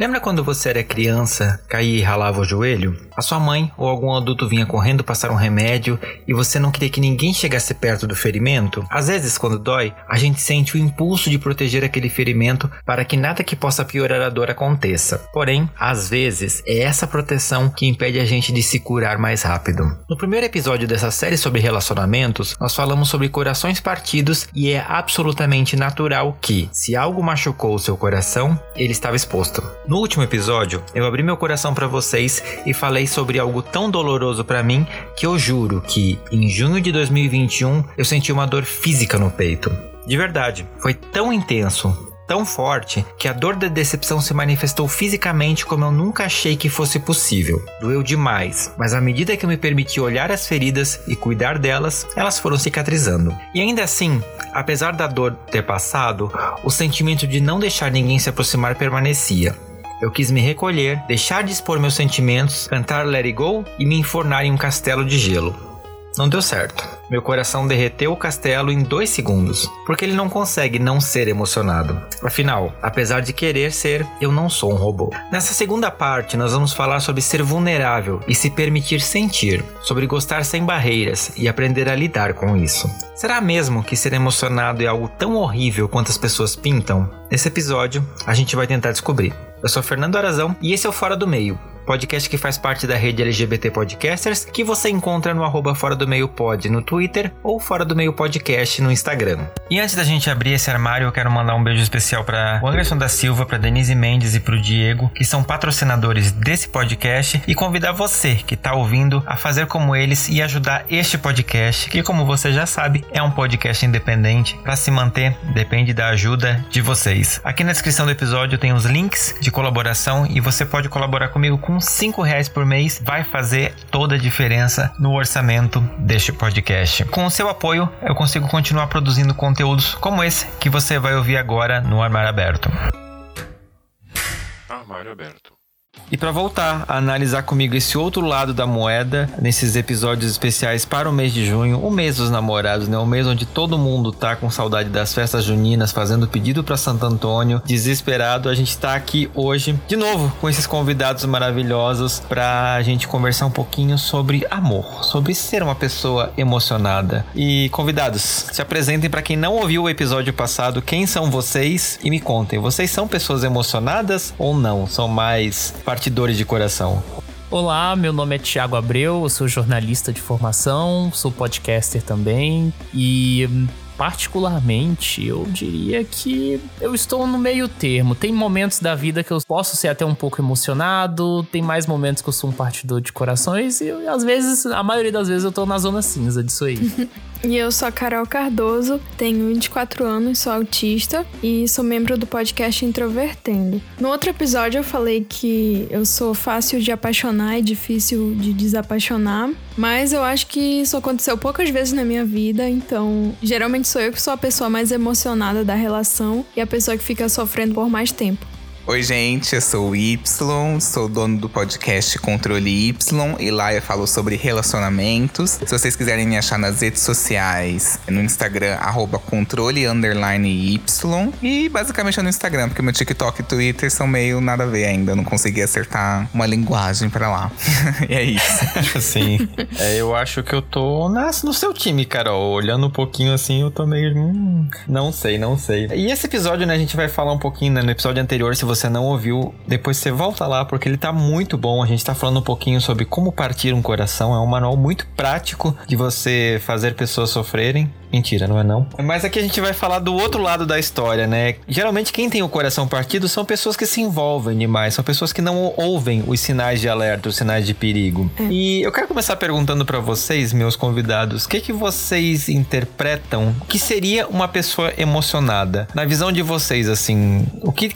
Lembra quando você era criança, caía e ralava o joelho? A sua mãe ou algum adulto vinha correndo passar um remédio e você não queria que ninguém chegasse perto do ferimento? Às vezes, quando dói, a gente sente o impulso de proteger aquele ferimento para que nada que possa piorar a dor aconteça. Porém, às vezes, é essa proteção que impede a gente de se curar mais rápido. No primeiro episódio dessa série sobre relacionamentos, nós falamos sobre corações partidos e é absolutamente natural que, se algo machucou o seu coração, ele estava exposto. No último episódio, eu abri meu coração para vocês e falei sobre algo tão doloroso para mim que eu juro que em junho de 2021 eu senti uma dor física no peito. De verdade, foi tão intenso, tão forte que a dor da decepção se manifestou fisicamente como eu nunca achei que fosse possível. Doeu demais, mas à medida que eu me permiti olhar as feridas e cuidar delas, elas foram cicatrizando. E ainda assim, apesar da dor ter passado, o sentimento de não deixar ninguém se aproximar permanecia. Eu quis me recolher, deixar de expor meus sentimentos, cantar Let It Go e me enfornar em um castelo de gelo. Não deu certo. Meu coração derreteu o castelo em dois segundos, porque ele não consegue não ser emocionado. Afinal, apesar de querer ser, eu não sou um robô. Nessa segunda parte, nós vamos falar sobre ser vulnerável e se permitir sentir, sobre gostar sem barreiras e aprender a lidar com isso. Será mesmo que ser emocionado é algo tão horrível quanto as pessoas pintam? Nesse episódio, a gente vai tentar descobrir. Eu sou Fernando Arazão e esse é o Fora do Meio, podcast que faz parte da rede LGBT Podcasters, que você encontra no arroba Fora do Meio Pod no Twitter ou Fora do Meio Podcast no Instagram. E antes da gente abrir esse armário, eu quero mandar um beijo especial para o Anderson da Silva, para Denise Mendes e para o Diego, que são patrocinadores desse podcast, e convidar você que está ouvindo a fazer como eles e ajudar este podcast, que como você já sabe, é um podcast independente. Para se manter, depende da ajuda de vocês. Aqui na descrição do episódio tem os links de colaboração e você pode colaborar comigo com 5 reais por mês vai fazer toda a diferença no orçamento deste podcast. Com o seu apoio, eu consigo continuar produzindo conteúdos como esse que você vai ouvir agora no Armário Aberto. Armário Aberto. E para voltar a analisar comigo esse outro lado da moeda, nesses episódios especiais para o mês de junho, o mês dos namorados, né? O mês onde todo mundo tá com saudade das festas juninas, fazendo pedido para Santo Antônio, desesperado, a gente tá aqui hoje de novo com esses convidados maravilhosos para a gente conversar um pouquinho sobre amor, sobre ser uma pessoa emocionada. E convidados, se apresentem para quem não ouviu o episódio passado, quem são vocês e me contem, vocês são pessoas emocionadas ou não? São mais partidores de coração. Olá, meu nome é Thiago Abreu, eu sou jornalista de formação, sou podcaster também e particularmente, eu diria que eu estou no meio termo. Tem momentos da vida que eu posso ser até um pouco emocionado, tem mais momentos que eu sou um partidor de corações e às vezes, a maioria das vezes eu tô na zona cinza disso aí. E eu sou a Carol Cardoso, tenho 24 anos, sou autista e sou membro do podcast Introvertendo. No outro episódio eu falei que eu sou fácil de apaixonar e difícil de desapaixonar, mas eu acho que isso aconteceu poucas vezes na minha vida, então geralmente sou eu que sou a pessoa mais emocionada da relação e a pessoa que fica sofrendo por mais tempo. Oi, gente, eu sou o Y, sou dono do podcast Controle Y e lá eu falo sobre relacionamentos. Se vocês quiserem me achar nas redes sociais, é no Instagram, arroba controle Y. E basicamente é no Instagram, porque meu TikTok e Twitter são meio nada a ver ainda. Não consegui acertar uma linguagem para lá. e é isso. Sim. É, eu acho que eu tô nas, no seu time, Carol. Olhando um pouquinho assim, eu tô meio. Hum, não sei, não sei. E esse episódio, né, a gente vai falar um pouquinho, né, no episódio anterior, se você não ouviu, depois você volta lá porque ele tá muito bom. A gente tá falando um pouquinho sobre como partir um coração. É um manual muito prático de você fazer pessoas sofrerem. Mentira, não é não. Mas aqui a gente vai falar do outro lado da história, né? Geralmente quem tem o coração partido são pessoas que se envolvem demais, são pessoas que não ouvem os sinais de alerta, os sinais de perigo. É. E eu quero começar perguntando para vocês, meus convidados, o que que vocês interpretam que seria uma pessoa emocionada? Na visão de vocês, assim, o que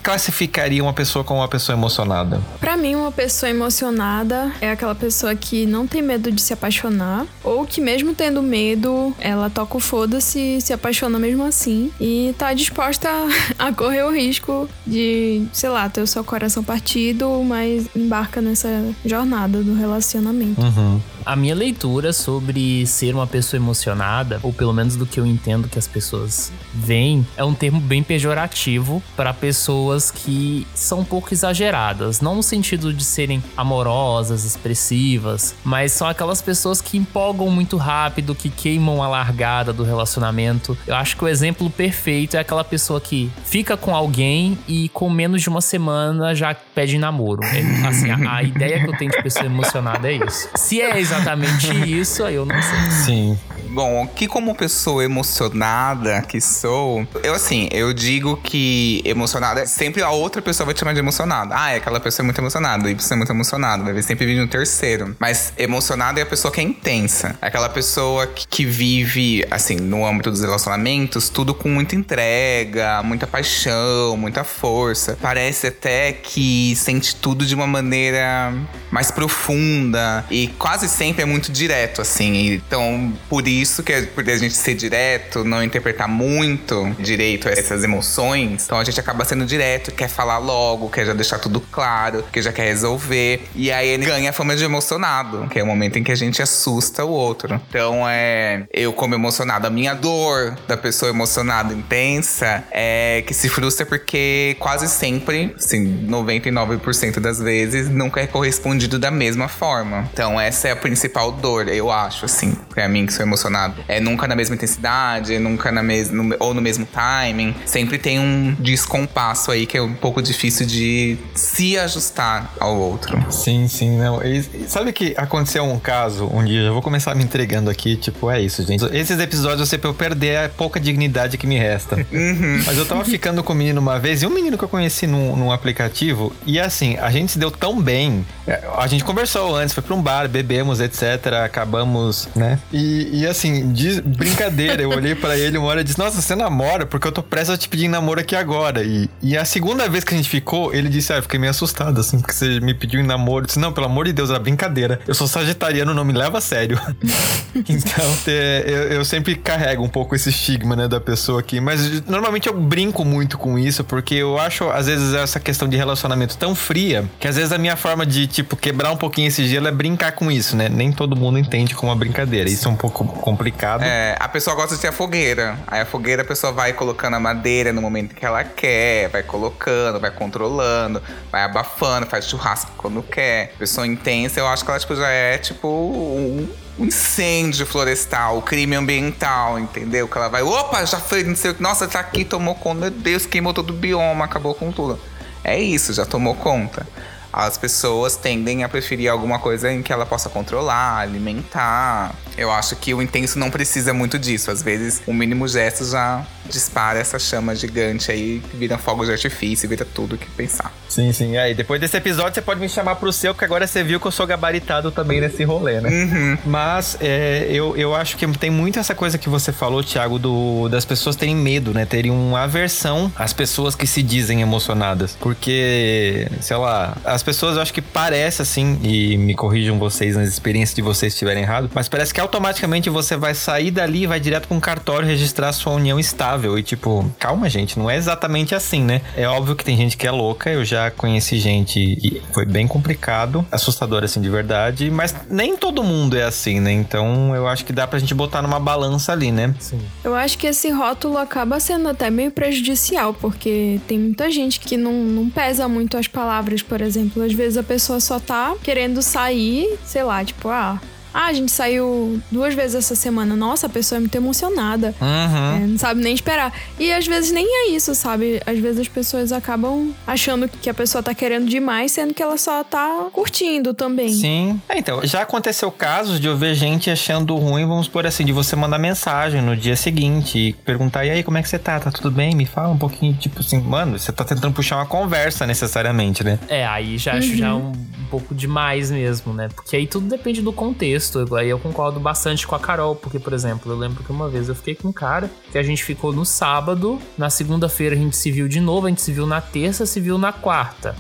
classificaria uma pessoa como uma pessoa emocionada? Para mim, uma pessoa emocionada é aquela pessoa que não tem medo de se apaixonar ou que mesmo tendo medo, ela toca o foda-se se apaixona mesmo assim e tá disposta a correr o risco de, sei lá, ter o seu coração partido, mas embarca nessa jornada do relacionamento. Uhum. A minha leitura sobre ser uma pessoa emocionada, ou pelo menos do que eu entendo que as pessoas veem, é um termo bem pejorativo para pessoas que são um pouco exageradas. Não no sentido de serem amorosas, expressivas, mas são aquelas pessoas que empolgam muito rápido, que queimam a largada do relacionamento. Eu acho que o exemplo perfeito é aquela pessoa que fica com alguém e com menos de uma semana já pede namoro. É, assim, a, a ideia que eu tenho de pessoa emocionada é isso. Se é exatamente isso, aí eu não sei. Sim. Bom, que como pessoa emocionada que sou, eu assim, eu digo que emocionada, sempre a outra pessoa vai te chamar de emocionada. Ah, é aquela pessoa é muito emocionada, e você é muito emocionado, vai sempre vir um terceiro. Mas emocionada é a pessoa que é intensa. É aquela pessoa que vive, assim, no âmbito dos relacionamentos, tudo com muita entrega, muita paixão, muita força. Parece até que sente tudo de uma maneira mais profunda e quase sempre é muito direto, assim. Então, por isso isso que é por a gente ser direto, não interpretar muito direito essas emoções, então a gente acaba sendo direto, quer falar logo, quer já deixar tudo claro, que já quer resolver. E aí ele ganha a fama de emocionado, que é o momento em que a gente assusta o outro. Então é eu como emocionado, a minha dor da pessoa emocionada intensa é que se frustra porque quase sempre, assim, 99% das vezes, nunca é correspondido da mesma forma. Então essa é a principal dor, eu acho, assim, pra mim que sou emocionado é nunca na mesma intensidade, é nunca na mesma ou no mesmo timing. Sempre tem um descompasso aí que é um pouco difícil de se ajustar ao outro. Sim, sim, não. E, sabe que aconteceu um caso um dia, eu vou começar me entregando aqui, tipo, é isso, gente. Esses episódios eu pra eu perder a pouca dignidade que me resta. Uhum. Mas eu tava ficando com um menino uma vez, e um menino que eu conheci num, num aplicativo, e assim, a gente se deu tão bem. É, a gente conversou antes, foi pra um bar, bebemos, etc. Acabamos, né? E, e assim, assim, de brincadeira, eu olhei para ele uma hora e disse: Nossa, você namora? Porque eu tô prestes a te pedir namoro aqui agora. E, e a segunda vez que a gente ficou, ele disse: Ah, eu fiquei meio assustado, assim, porque você me pediu em namoro. Eu disse: Não, pelo amor de Deus, era brincadeira. Eu sou sagitariano, não me leva a sério. então, é, eu, eu, sempre carrego um pouco esse estigma, né, da pessoa aqui. Mas normalmente eu brinco muito com isso, porque eu acho, às vezes, essa questão de relacionamento tão fria, que às vezes a minha forma de, tipo, quebrar um pouquinho esse gelo é brincar com isso, né? Nem todo mundo entende como uma brincadeira. Isso é um pouco complicado. É, a pessoa gosta de ter a fogueira. Aí a fogueira a pessoa vai colocando a madeira no momento que ela quer, vai colocando, vai controlando, vai abafando, faz churrasco quando quer. Pessoa intensa, eu acho que ela tipo, já é tipo um incêndio florestal, crime ambiental, entendeu? Que ela vai, opa, já foi, não sei o que, nossa, tá aqui, tomou conta, meu Deus, queimou todo o bioma, acabou com tudo. É isso, já tomou conta as pessoas tendem a preferir alguma coisa em que ela possa controlar, alimentar. Eu acho que o intenso não precisa muito disso. Às vezes, o mínimo gesto já dispara essa chama gigante aí, vira fogo de artifício, vira tudo que pensar. Sim, sim. Aí, depois desse episódio, você pode me chamar pro seu, que agora você viu que eu sou gabaritado também nesse rolê, né? Uhum. Mas é, eu, eu acho que tem muito essa coisa que você falou, Thiago, do, das pessoas terem medo, né? Terem uma aversão às pessoas que se dizem emocionadas. Porque, sei lá, as pessoas eu acho que parece assim, e me corrijam vocês nas experiências de vocês estiverem errado, mas parece que automaticamente você vai sair dali e vai direto para um cartório registrar sua união estável. E tipo, calma, gente, não é exatamente assim, né? É óbvio que tem gente que é louca, eu já conheci gente e foi bem complicado, assustador assim de verdade, mas nem todo mundo é assim, né? Então eu acho que dá pra gente botar numa balança ali, né? Sim. Eu acho que esse rótulo acaba sendo até meio prejudicial, porque tem muita gente que não, não pesa muito as palavras, por exemplo. Às vezes a pessoa só tá querendo sair, sei lá, tipo, ah, Ah, a gente saiu duas vezes essa semana. Nossa, a pessoa é muito emocionada. Uhum. É, não sabe nem esperar. E às vezes nem é isso, sabe? Às vezes as pessoas acabam achando que a pessoa tá querendo demais, sendo que ela só tá curtindo também. Sim. É, então, já aconteceu casos de eu ver gente achando ruim, vamos por assim, de você mandar mensagem no dia seguinte e perguntar: e aí, como é que você tá? Tá tudo bem? Me fala um pouquinho, tipo assim, mano, você tá tentando puxar uma conversa necessariamente, né? É, aí já acho já um, um pouco demais mesmo, né? Porque aí tudo depende do contexto. Aí eu concordo bastante com a Carol, porque, por exemplo, eu lembro que uma vez eu fiquei com um cara que a gente ficou no sábado, na segunda-feira a gente se viu de novo, a gente se viu na terça, se viu na quarta.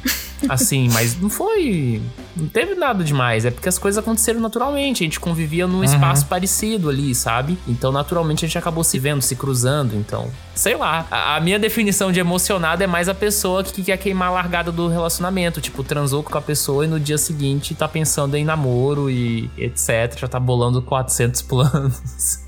Assim, mas não foi. Não teve nada demais. É porque as coisas aconteceram naturalmente. A gente convivia num espaço parecido ali, sabe? Então, naturalmente, a gente acabou se vendo, se cruzando. Então, sei lá. A, a minha definição de emocionado é mais a pessoa que quer queimar a largada do relacionamento. Tipo, transou com a pessoa e no dia seguinte tá pensando em namoro e etc. Já tá bolando 400 planos.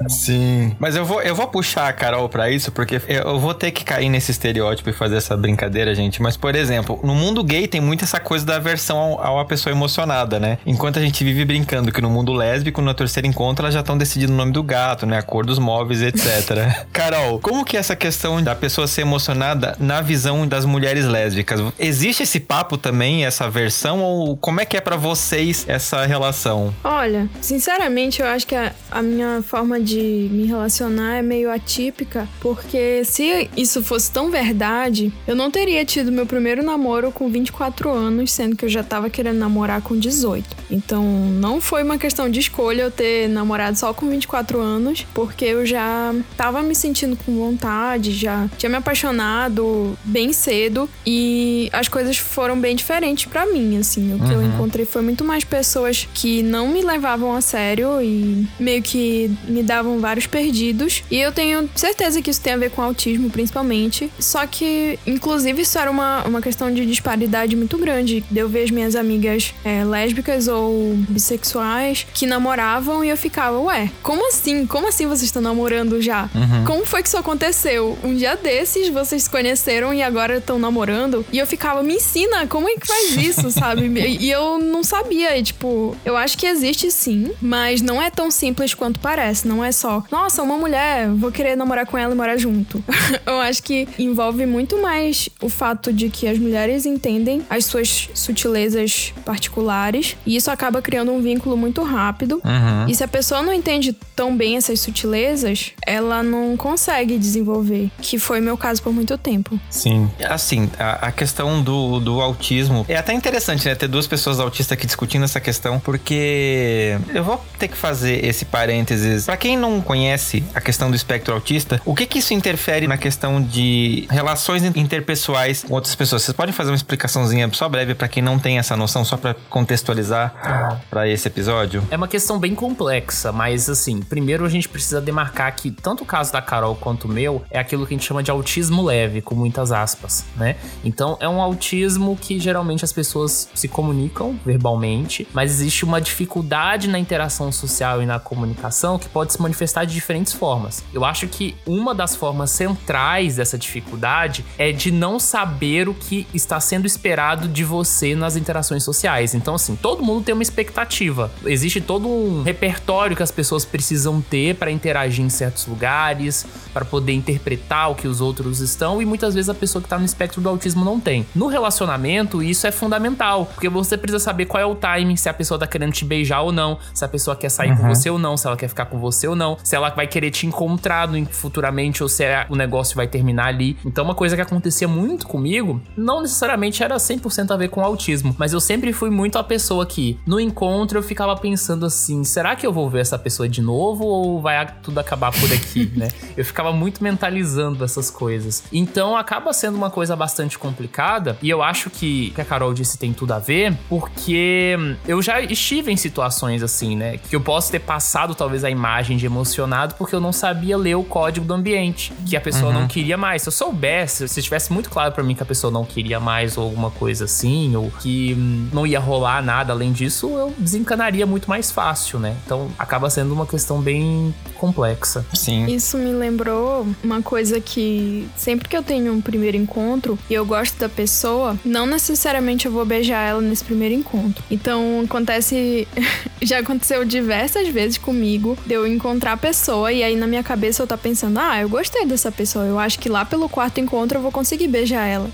Sim. Mas eu vou, eu vou puxar a Carol pra isso, porque eu vou ter que cair nesse estereótipo e fazer essa brincadeira, gente. Mas, por exemplo, no mundo gay tem muito essa coisa da aversão ao, a pessoa emocionada, né? Enquanto a gente vive brincando que no mundo lésbico, no terceiro encontro, elas já estão decidindo o nome do gato, né? A cor dos móveis, etc. Carol, como que é essa questão da pessoa ser emocionada na visão das mulheres lésbicas? Existe esse papo também, essa aversão? Ou como é que é pra vocês essa relação? Olha, sinceramente, eu acho que a, a minha forma de me relacionar é meio atípica, porque se isso fosse tão verdade, eu não teria tido meu primeiro namoro com 24 anos, sendo que eu já tava querendo namorar com 18. Então, não foi uma questão de escolha eu ter namorado só com 24 anos, porque eu já tava me sentindo com vontade, já tinha me apaixonado bem cedo e as coisas foram bem diferentes pra mim, assim. O que eu encontrei foi muito mais pessoas que não me levavam a sério e meio que me davam vários perdidos. E eu tenho certeza que isso tem a ver com autismo, principalmente. Só que, inclusive, isso era uma, uma questão de disparidade muito grande. De eu ver as minhas amigas é, lésbicas ou bissexuais que namoravam e eu ficava, ué, como assim? Como assim vocês estão namorando já? Como foi que isso aconteceu? Um dia desses vocês se conheceram e agora estão namorando? E eu ficava, me ensina, como é que faz isso, sabe? E eu não sabia, e tipo, eu acho que existe sim, mas não é tão simples quanto parece. Não é só, nossa, uma mulher, vou querer namorar com ela e morar junto. eu acho que envolve muito mais o fato de que as mulheres entendem as suas sutilezas particulares e isso acaba criando um vínculo muito rápido. E se a pessoa não entende tão bem essas sutilezas, ela não consegue desenvolver, que foi meu caso por muito tempo. Sim. Assim, a, a questão do, do autismo é até interessante, né? Ter duas pessoas autistas aqui discutindo essa questão, porque eu vou ter que fazer esse parênteses. Pra quem não conhece a questão do espectro autista, o que que isso interfere na questão de relações interpessoais com outras pessoas? Vocês podem fazer uma explicaçãozinha só breve pra quem não tem essa noção, só pra contextualizar pra esse episódio? É uma questão bem complexa, mas assim, primeiro a gente precisa demarcar que tanto o caso da Carol quanto o meu é aquilo que a gente chama de autismo leve, com muitas aspas, né? Então é um autismo que geralmente as pessoas se comunicam verbalmente, mas existe uma dificuldade na interação social e na comunicação que pode se manifestar de diferentes formas. Eu acho que uma das formas centrais dessa dificuldade é de não saber o que está sendo esperado de você nas interações sociais. Então, assim, todo mundo tem uma expectativa. Existe todo um repertório que as pessoas precisam ter para interagir em certos lugares, para poder interpretar o que os outros estão, e muitas vezes a pessoa que tá no espectro do autismo não tem. No relacionamento, isso é fundamental, porque você precisa saber qual é o timing, se a pessoa tá querendo te beijar ou não, se a pessoa quer sair com você ou não, se ela quer ficar com você ou não, se ela vai querer te encontrar futuramente ou se é- o negócio vai terminar ali. Então, uma coisa que acontecia muito comigo, não necessariamente era 100% a ver com autismo, mas eu sempre fui muito a pessoa que, no encontro, eu ficava pensando assim: será que eu vou ver essa pessoa de novo ou vai tudo acabar por aqui, né? Eu ficava muito mentalizando essas coisas. Então, acaba sendo uma coisa bastante complicada, e eu acho que o que a Carol disse tem tudo a ver, porque eu já estive em situações assim, né? Que eu posso ter passado talvez a imagem de emocionado porque eu não sabia ler o código do ambiente, que a pessoa não queria mais. Se eu soubesse, se tivesse muito claro pra mim que a pessoa não queria mais ou alguma coisa assim, ou que hum, não ia rolar nada além disso, disso, eu desencanaria muito mais fácil, né? Então acaba sendo uma questão bem complexa. Sim. Isso me lembrou uma coisa que sempre que eu tenho um primeiro encontro e eu gosto da pessoa, não necessariamente eu vou beijar ela nesse primeiro encontro. Então acontece. Já aconteceu diversas vezes comigo de eu encontrar a pessoa e aí na minha cabeça eu tá pensando, ah, eu gostei dessa pessoa. Eu acho que lá pelo quarto encontro eu vou conseguir beijar ela.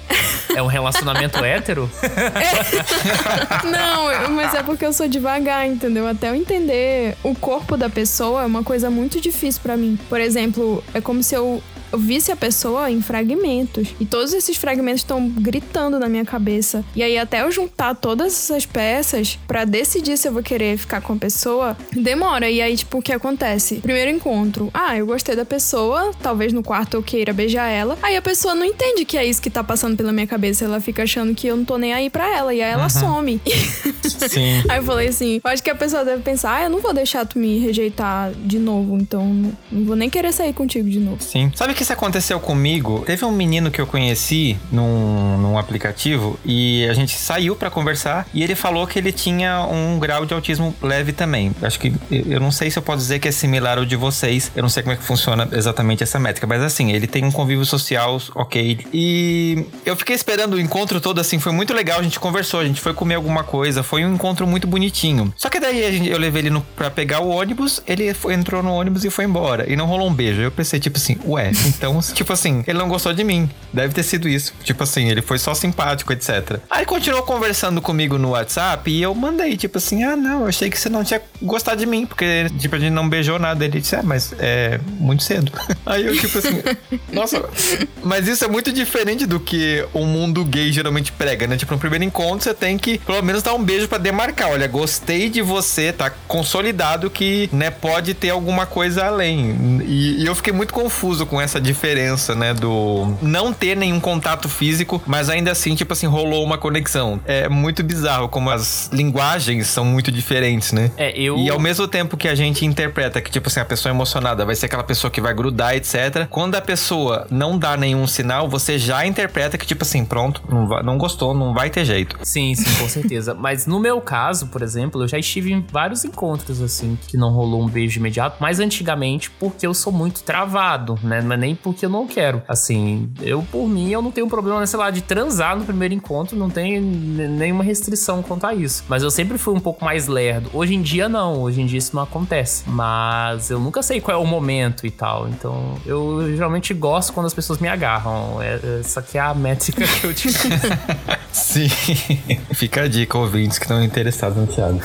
É um relacionamento hétero? É. Não, mas é porque eu sou devagar, entendeu? Até eu entender o corpo da pessoa é uma coisa muito difícil para mim. Por exemplo, é como se eu visse a pessoa em fragmentos. E todos esses fragmentos estão gritando na minha cabeça. E aí, até eu juntar todas essas peças para decidir se eu vou querer ficar com a pessoa, demora. E aí, tipo, o que acontece? Primeiro encontro. Ah, eu gostei da pessoa, talvez no quarto eu queira beijar ela. Aí a pessoa não entende que é isso que tá passando pela minha cabeça. Ela fica achando que eu não tô nem aí pra ela. E aí ela uhum. some. Sim. aí eu falei assim: eu acho que a pessoa deve pensar, ah, eu não vou deixar tu me rejeitar de novo. Então, não vou nem querer sair contigo de novo. Sim. Sabe que que isso aconteceu comigo? Teve um menino que eu conheci num, num aplicativo e a gente saiu para conversar e ele falou que ele tinha um grau de autismo leve também. Acho que eu não sei se eu posso dizer que é similar ao de vocês. Eu não sei como é que funciona exatamente essa métrica, mas assim, ele tem um convívio social ok. E eu fiquei esperando o encontro todo assim, foi muito legal. A gente conversou, a gente foi comer alguma coisa, foi um encontro muito bonitinho. Só que daí gente, eu levei ele no, pra pegar o ônibus, ele foi, entrou no ônibus e foi embora. E não rolou um beijo. Eu pensei, tipo assim, ué, então, tipo assim, ele não gostou de mim. Deve ter sido isso. Tipo assim, ele foi só simpático, etc. Aí continuou conversando comigo no WhatsApp e eu mandei, tipo assim, ah, não, eu achei que você não tinha gostado de mim, porque, tipo, a gente não beijou nada. Ele disse, é, mas é muito cedo. Aí eu, tipo assim, nossa, mas isso é muito diferente do que o mundo gay geralmente prega, né? Tipo, no primeiro encontro você tem que, pelo menos, dar um beijo para demarcar. Olha, gostei de você, tá consolidado que, né, pode ter alguma coisa além. E, e eu fiquei muito confuso com essa diferença, né? Do não ter nenhum contato físico, mas ainda assim, tipo assim, rolou uma conexão. É muito bizarro como as linguagens são muito diferentes, né? É, eu. E ao mesmo tempo que a gente interpreta que, tipo assim, a pessoa emocionada vai ser aquela pessoa que vai grudar, etc. Quando a pessoa não dá nenhum sinal, você já interpreta que, tipo assim, pronto, não, vai, não gostou, não vai ter jeito. Sim, sim, com certeza. mas no meu caso, por exemplo, eu já estive em vários encontros, assim, que não rolou um beijo imediato, mas antigamente porque eu sou muito travado, né? Não é nem porque eu não quero. Assim, eu por mim, eu não tenho problema, né, sei lá, de transar no primeiro encontro, não tem nenhuma restrição quanto a isso. Mas eu sempre fui um pouco mais lerdo. Hoje em dia, não. Hoje em dia isso não acontece. Mas eu nunca sei qual é o momento e tal. Então, eu geralmente gosto quando as pessoas me agarram. É, essa aqui é a métrica que eu tive. Sim. Fica a dica, ouvintes que estão interessados no Thiago.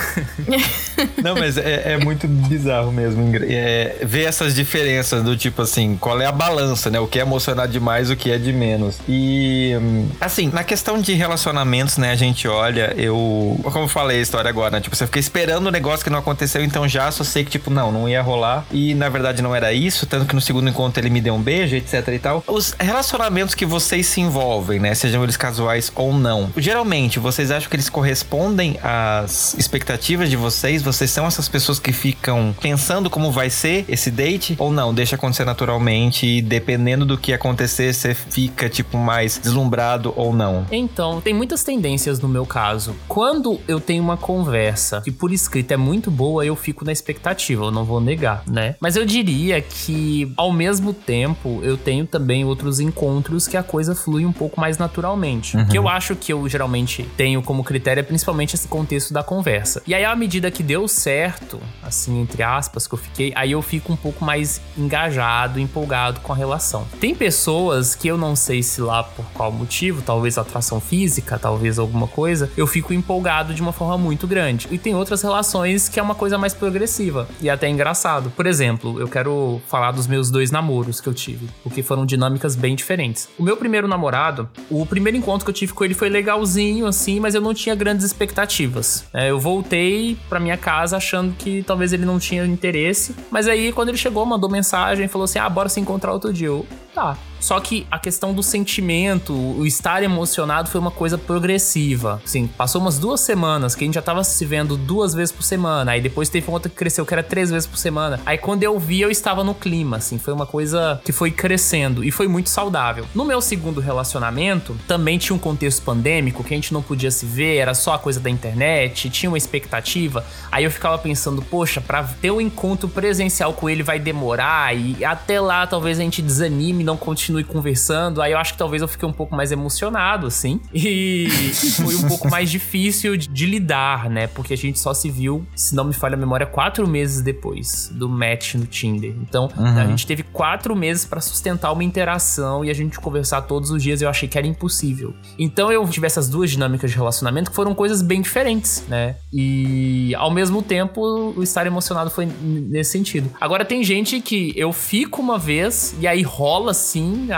não, mas é, é muito bizarro mesmo. É, ver essas diferenças do tipo assim, qual é a balança, né? O que é emocionar demais, o que é de menos. E, assim, na questão de relacionamentos, né? A gente olha, eu. Como eu falei a história agora, né? Tipo, você fica esperando um negócio que não aconteceu, então já só sei que, tipo, não, não ia rolar. E na verdade não era isso, tanto que no segundo encontro ele me deu um beijo, etc e tal. Os relacionamentos que vocês se envolvem, né? Sejam eles casuais ou não. Geralmente, vocês acham que eles correspondem às expectativas de vocês? Vocês são essas pessoas que ficam pensando como vai ser esse date? Ou não? Deixa acontecer naturalmente e dependendo do que acontecer, você fica, tipo, mais deslumbrado ou não? Então, tem muitas tendências no meu caso. Quando eu tenho uma conversa que por escrito é muito boa, eu fico na expectativa, eu não vou negar, né? Mas eu diria que, ao mesmo tempo, eu tenho também outros encontros que a coisa flui um pouco mais naturalmente. Uhum. Que eu acho que eu geralmente tenho como critério é principalmente esse contexto da conversa. E aí, à medida que deu certo, assim, entre aspas, que eu fiquei, aí eu fico um pouco mais engajado, empolgado com a relação. Tem pessoas que eu não sei se lá por qual motivo, talvez atração física, talvez alguma coisa, eu fico empolgado de uma forma muito grande. E tem outras relações que é uma coisa mais progressiva e até engraçado. Por exemplo, eu quero falar dos meus dois namoros que eu tive, porque foram dinâmicas bem diferentes. O meu primeiro namorado, o primeiro encontro que eu tive com ele foi legalzinho assim, mas eu não tinha grandes expectativas. É, eu voltei para minha casa achando que talvez ele não tinha interesse, mas aí quando ele chegou, mandou mensagem, falou assim: "Ah, bora se encontrar outro dia". Eu, tá. Só que a questão do sentimento, o estar emocionado foi uma coisa progressiva. Assim, passou umas duas semanas que a gente já tava se vendo duas vezes por semana. Aí depois teve outra que cresceu que era três vezes por semana. Aí quando eu vi, eu estava no clima, assim. Foi uma coisa que foi crescendo e foi muito saudável. No meu segundo relacionamento, também tinha um contexto pandêmico que a gente não podia se ver, era só a coisa da internet, tinha uma expectativa. Aí eu ficava pensando, poxa, pra ter um encontro presencial com ele vai demorar e até lá talvez a gente desanime, não continue conversando. Aí eu acho que talvez eu fiquei um pouco mais emocionado, assim. E foi um pouco mais difícil de, de lidar, né? Porque a gente só se viu, se não me falha a memória, quatro meses depois do match no Tinder. Então uhum. a gente teve quatro meses para sustentar uma interação e a gente conversar todos os dias. Eu achei que era impossível. Então eu tive essas duas dinâmicas de relacionamento que foram coisas bem diferentes, né? E ao mesmo tempo o estar emocionado foi nesse sentido. Agora tem gente que eu fico uma vez e aí rola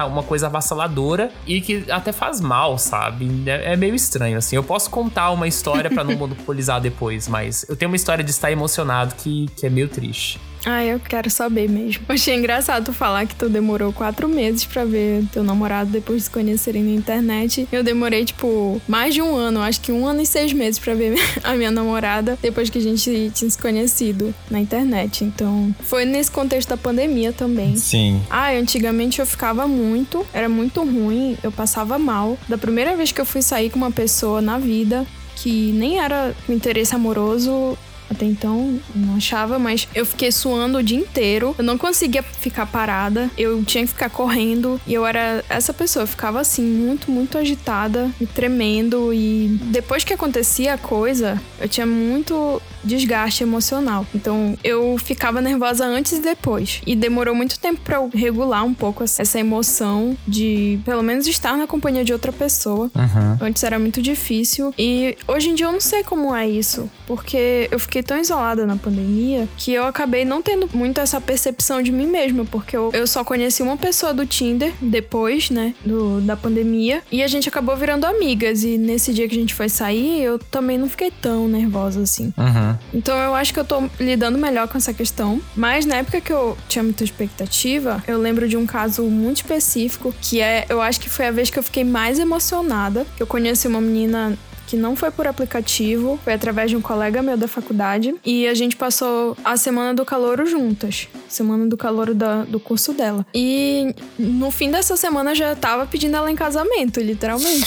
uma coisa avassaladora e que até faz mal, sabe? É, é meio estranho assim. Eu posso contar uma história para não monopolizar depois, mas eu tenho uma história de estar emocionado que, que é meio triste. Ah, eu quero saber mesmo. Achei engraçado falar que tu demorou quatro meses para ver teu namorado depois de se conhecerem na internet. Eu demorei, tipo, mais de um ano, acho que um ano e seis meses para ver a minha namorada depois que a gente tinha se conhecido na internet. Então, foi nesse contexto da pandemia também. Sim. Ah, antigamente eu ficava muito, era muito ruim, eu passava mal. Da primeira vez que eu fui sair com uma pessoa na vida, que nem era com interesse amoroso, até então, não achava, mas eu fiquei suando o dia inteiro. Eu não conseguia ficar parada. Eu tinha que ficar correndo. E eu era essa pessoa. Eu ficava assim, muito, muito agitada e tremendo. E depois que acontecia a coisa, eu tinha muito desgaste emocional. Então eu ficava nervosa antes e depois. E demorou muito tempo para eu regular um pouco essa emoção de pelo menos estar na companhia de outra pessoa. Uhum. Antes era muito difícil. E hoje em dia eu não sei como é isso. Porque eu fiquei tão isolada na pandemia que eu acabei não tendo muito essa percepção de mim mesma. Porque eu, eu só conheci uma pessoa do Tinder depois, né? Do, da pandemia. E a gente acabou virando amigas. E nesse dia que a gente foi sair, eu também não fiquei tão nervosa assim. Uhum. Então eu acho que eu tô lidando melhor com essa questão. Mas na época que eu tinha muita expectativa, eu lembro de um caso muito específico que é, eu acho que foi a vez que eu fiquei mais emocionada. Eu conheci uma menina que não foi por aplicativo, foi através de um colega meu da faculdade. E a gente passou a semana do calouro juntas. Semana do calouro da, do curso dela. E no fim dessa semana eu já tava pedindo ela em casamento, literalmente.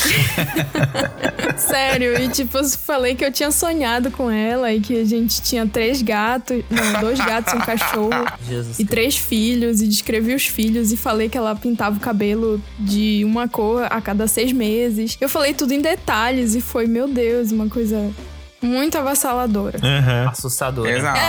Sério, e tipo, eu falei que eu tinha sonhado com ela e que a gente tinha três gatos, não, dois gatos, um cachorro Jesus e três filhos. E descrevi os filhos e falei que ela pintava o cabelo de uma cor a cada seis meses. Eu falei tudo em detalhes e foi meu Deus, uma coisa muito avassaladora. Uhum. Assustadora. Exato.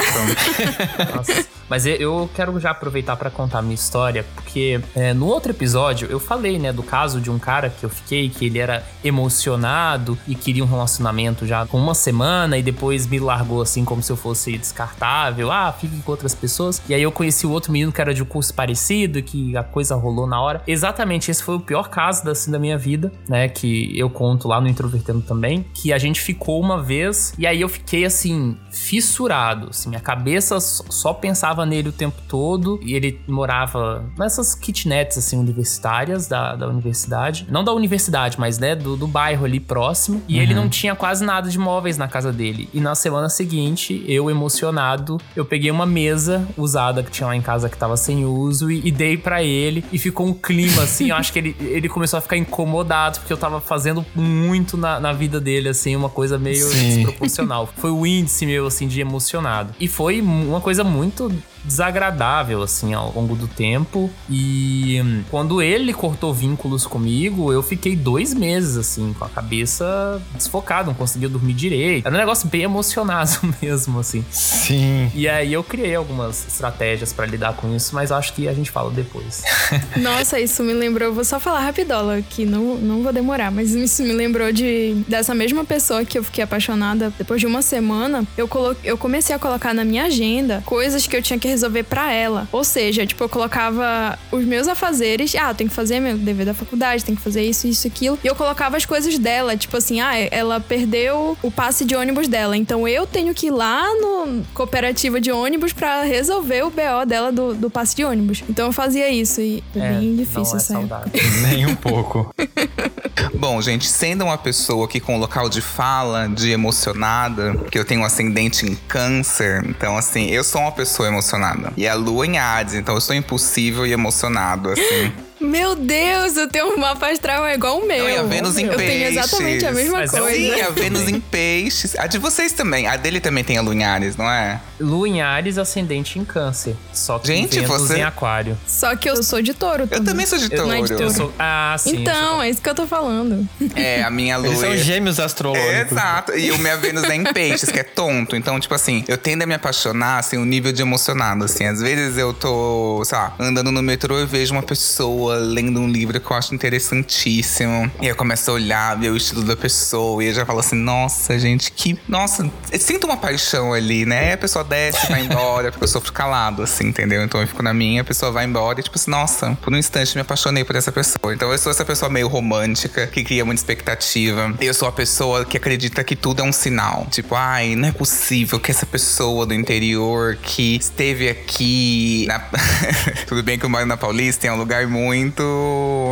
Nossa. Mas eu quero já aproveitar para contar a minha história, porque é, no outro episódio eu falei, né, do caso de um cara que eu fiquei, que ele era emocionado e queria um relacionamento já com uma semana e depois me largou assim como se eu fosse descartável. Ah, fique com outras pessoas. E aí eu conheci o outro menino que era de um curso parecido, que a coisa rolou na hora. Exatamente, esse foi o pior caso assim, da minha vida, né, que eu conto lá no Introvertendo também, que a gente ficou uma vez e aí eu fiquei assim, fissurado, assim, minha cabeça só pensava pensava nele o tempo todo e ele morava nessas kitnets assim universitárias da, da universidade, não da universidade, mas né, do, do bairro ali próximo. E uhum. ele não tinha quase nada de móveis na casa dele. E na semana seguinte, eu emocionado, eu peguei uma mesa usada que tinha lá em casa que tava sem uso e, e dei para ele e ficou um clima assim, eu acho que ele, ele começou a ficar incomodado porque eu tava fazendo muito na, na vida dele assim, uma coisa meio Sim. Desproporcional. Foi o índice meu assim de emocionado. E foi uma coisa muito desagradável, assim, ao longo do tempo. E hum, quando ele cortou vínculos comigo, eu fiquei dois meses, assim, com a cabeça desfocada, não conseguia dormir direito. Era um negócio bem emocionado mesmo, assim. Sim. E aí eu criei algumas estratégias para lidar com isso, mas acho que a gente fala depois. Nossa, isso me lembrou. Vou só falar rapidola, que não, não vou demorar, mas isso me lembrou de dessa mesma pessoa que eu fiquei apaixonada depois de uma semana. Eu, colo, eu comecei a colocar na minha agenda coisas que eu tinha que resolver para ela. Ou seja, tipo, eu colocava os meus afazeres, ah, tem que fazer meu dever da faculdade, tem que fazer isso, isso, aquilo. E eu colocava as coisas dela, tipo assim, ah, ela perdeu o passe de ônibus dela, então eu tenho que ir lá no cooperativa de ônibus para resolver o BO dela do, do passe de ônibus. Então eu fazia isso e é, é bem difícil essa época. Nem um pouco. Bom, gente, sendo uma pessoa que com local de fala, de emocionada, que eu tenho um ascendente em câncer, então assim, eu sou uma pessoa emocionada. E a lua em Hades, então eu sou impulsivo e emocionado, assim. Meu Deus, eu tenho um mapa astral igual o meu. Não, e a Vênus em eu peixes. Eu tenho exatamente a mesma Mas coisa. Sim, a Vênus em peixes. A de vocês também. A dele também tem a Lua em Ares, não é? Lua em Ares, ascendente em câncer. Só que Gente, Vênus você... em aquário. Só que eu sou de touro também. Eu também sou de touro. Eu, não é de touro. Sou... Ah, sim. Então, é isso que eu tô falando. É, a minha Lua... Eles são gêmeos astrológicos. exato. E o minha Vênus é em peixes, que é tonto. Então, tipo assim, eu tendo a me apaixonar, assim, o um nível de emocionado, assim. Às vezes eu tô, sei lá, andando no metrô e vejo uma pessoa lendo um livro que eu acho interessantíssimo. E eu começo a olhar, ver o estilo da pessoa. E eu já falo assim, nossa, gente, que. Nossa, eu sinto uma paixão ali, né? Aí a pessoa desce, vai embora, porque eu sofro calado, assim, entendeu? Então eu fico na minha, a pessoa vai embora e, tipo assim, nossa, por um instante me apaixonei por essa pessoa. Então eu sou essa pessoa meio romântica, que cria muita expectativa. Eu sou a pessoa que acredita que tudo é um sinal. Tipo, ai, não é possível que essa pessoa do interior que esteve aqui. Na... tudo bem que eu moro na Paulista, é um lugar muito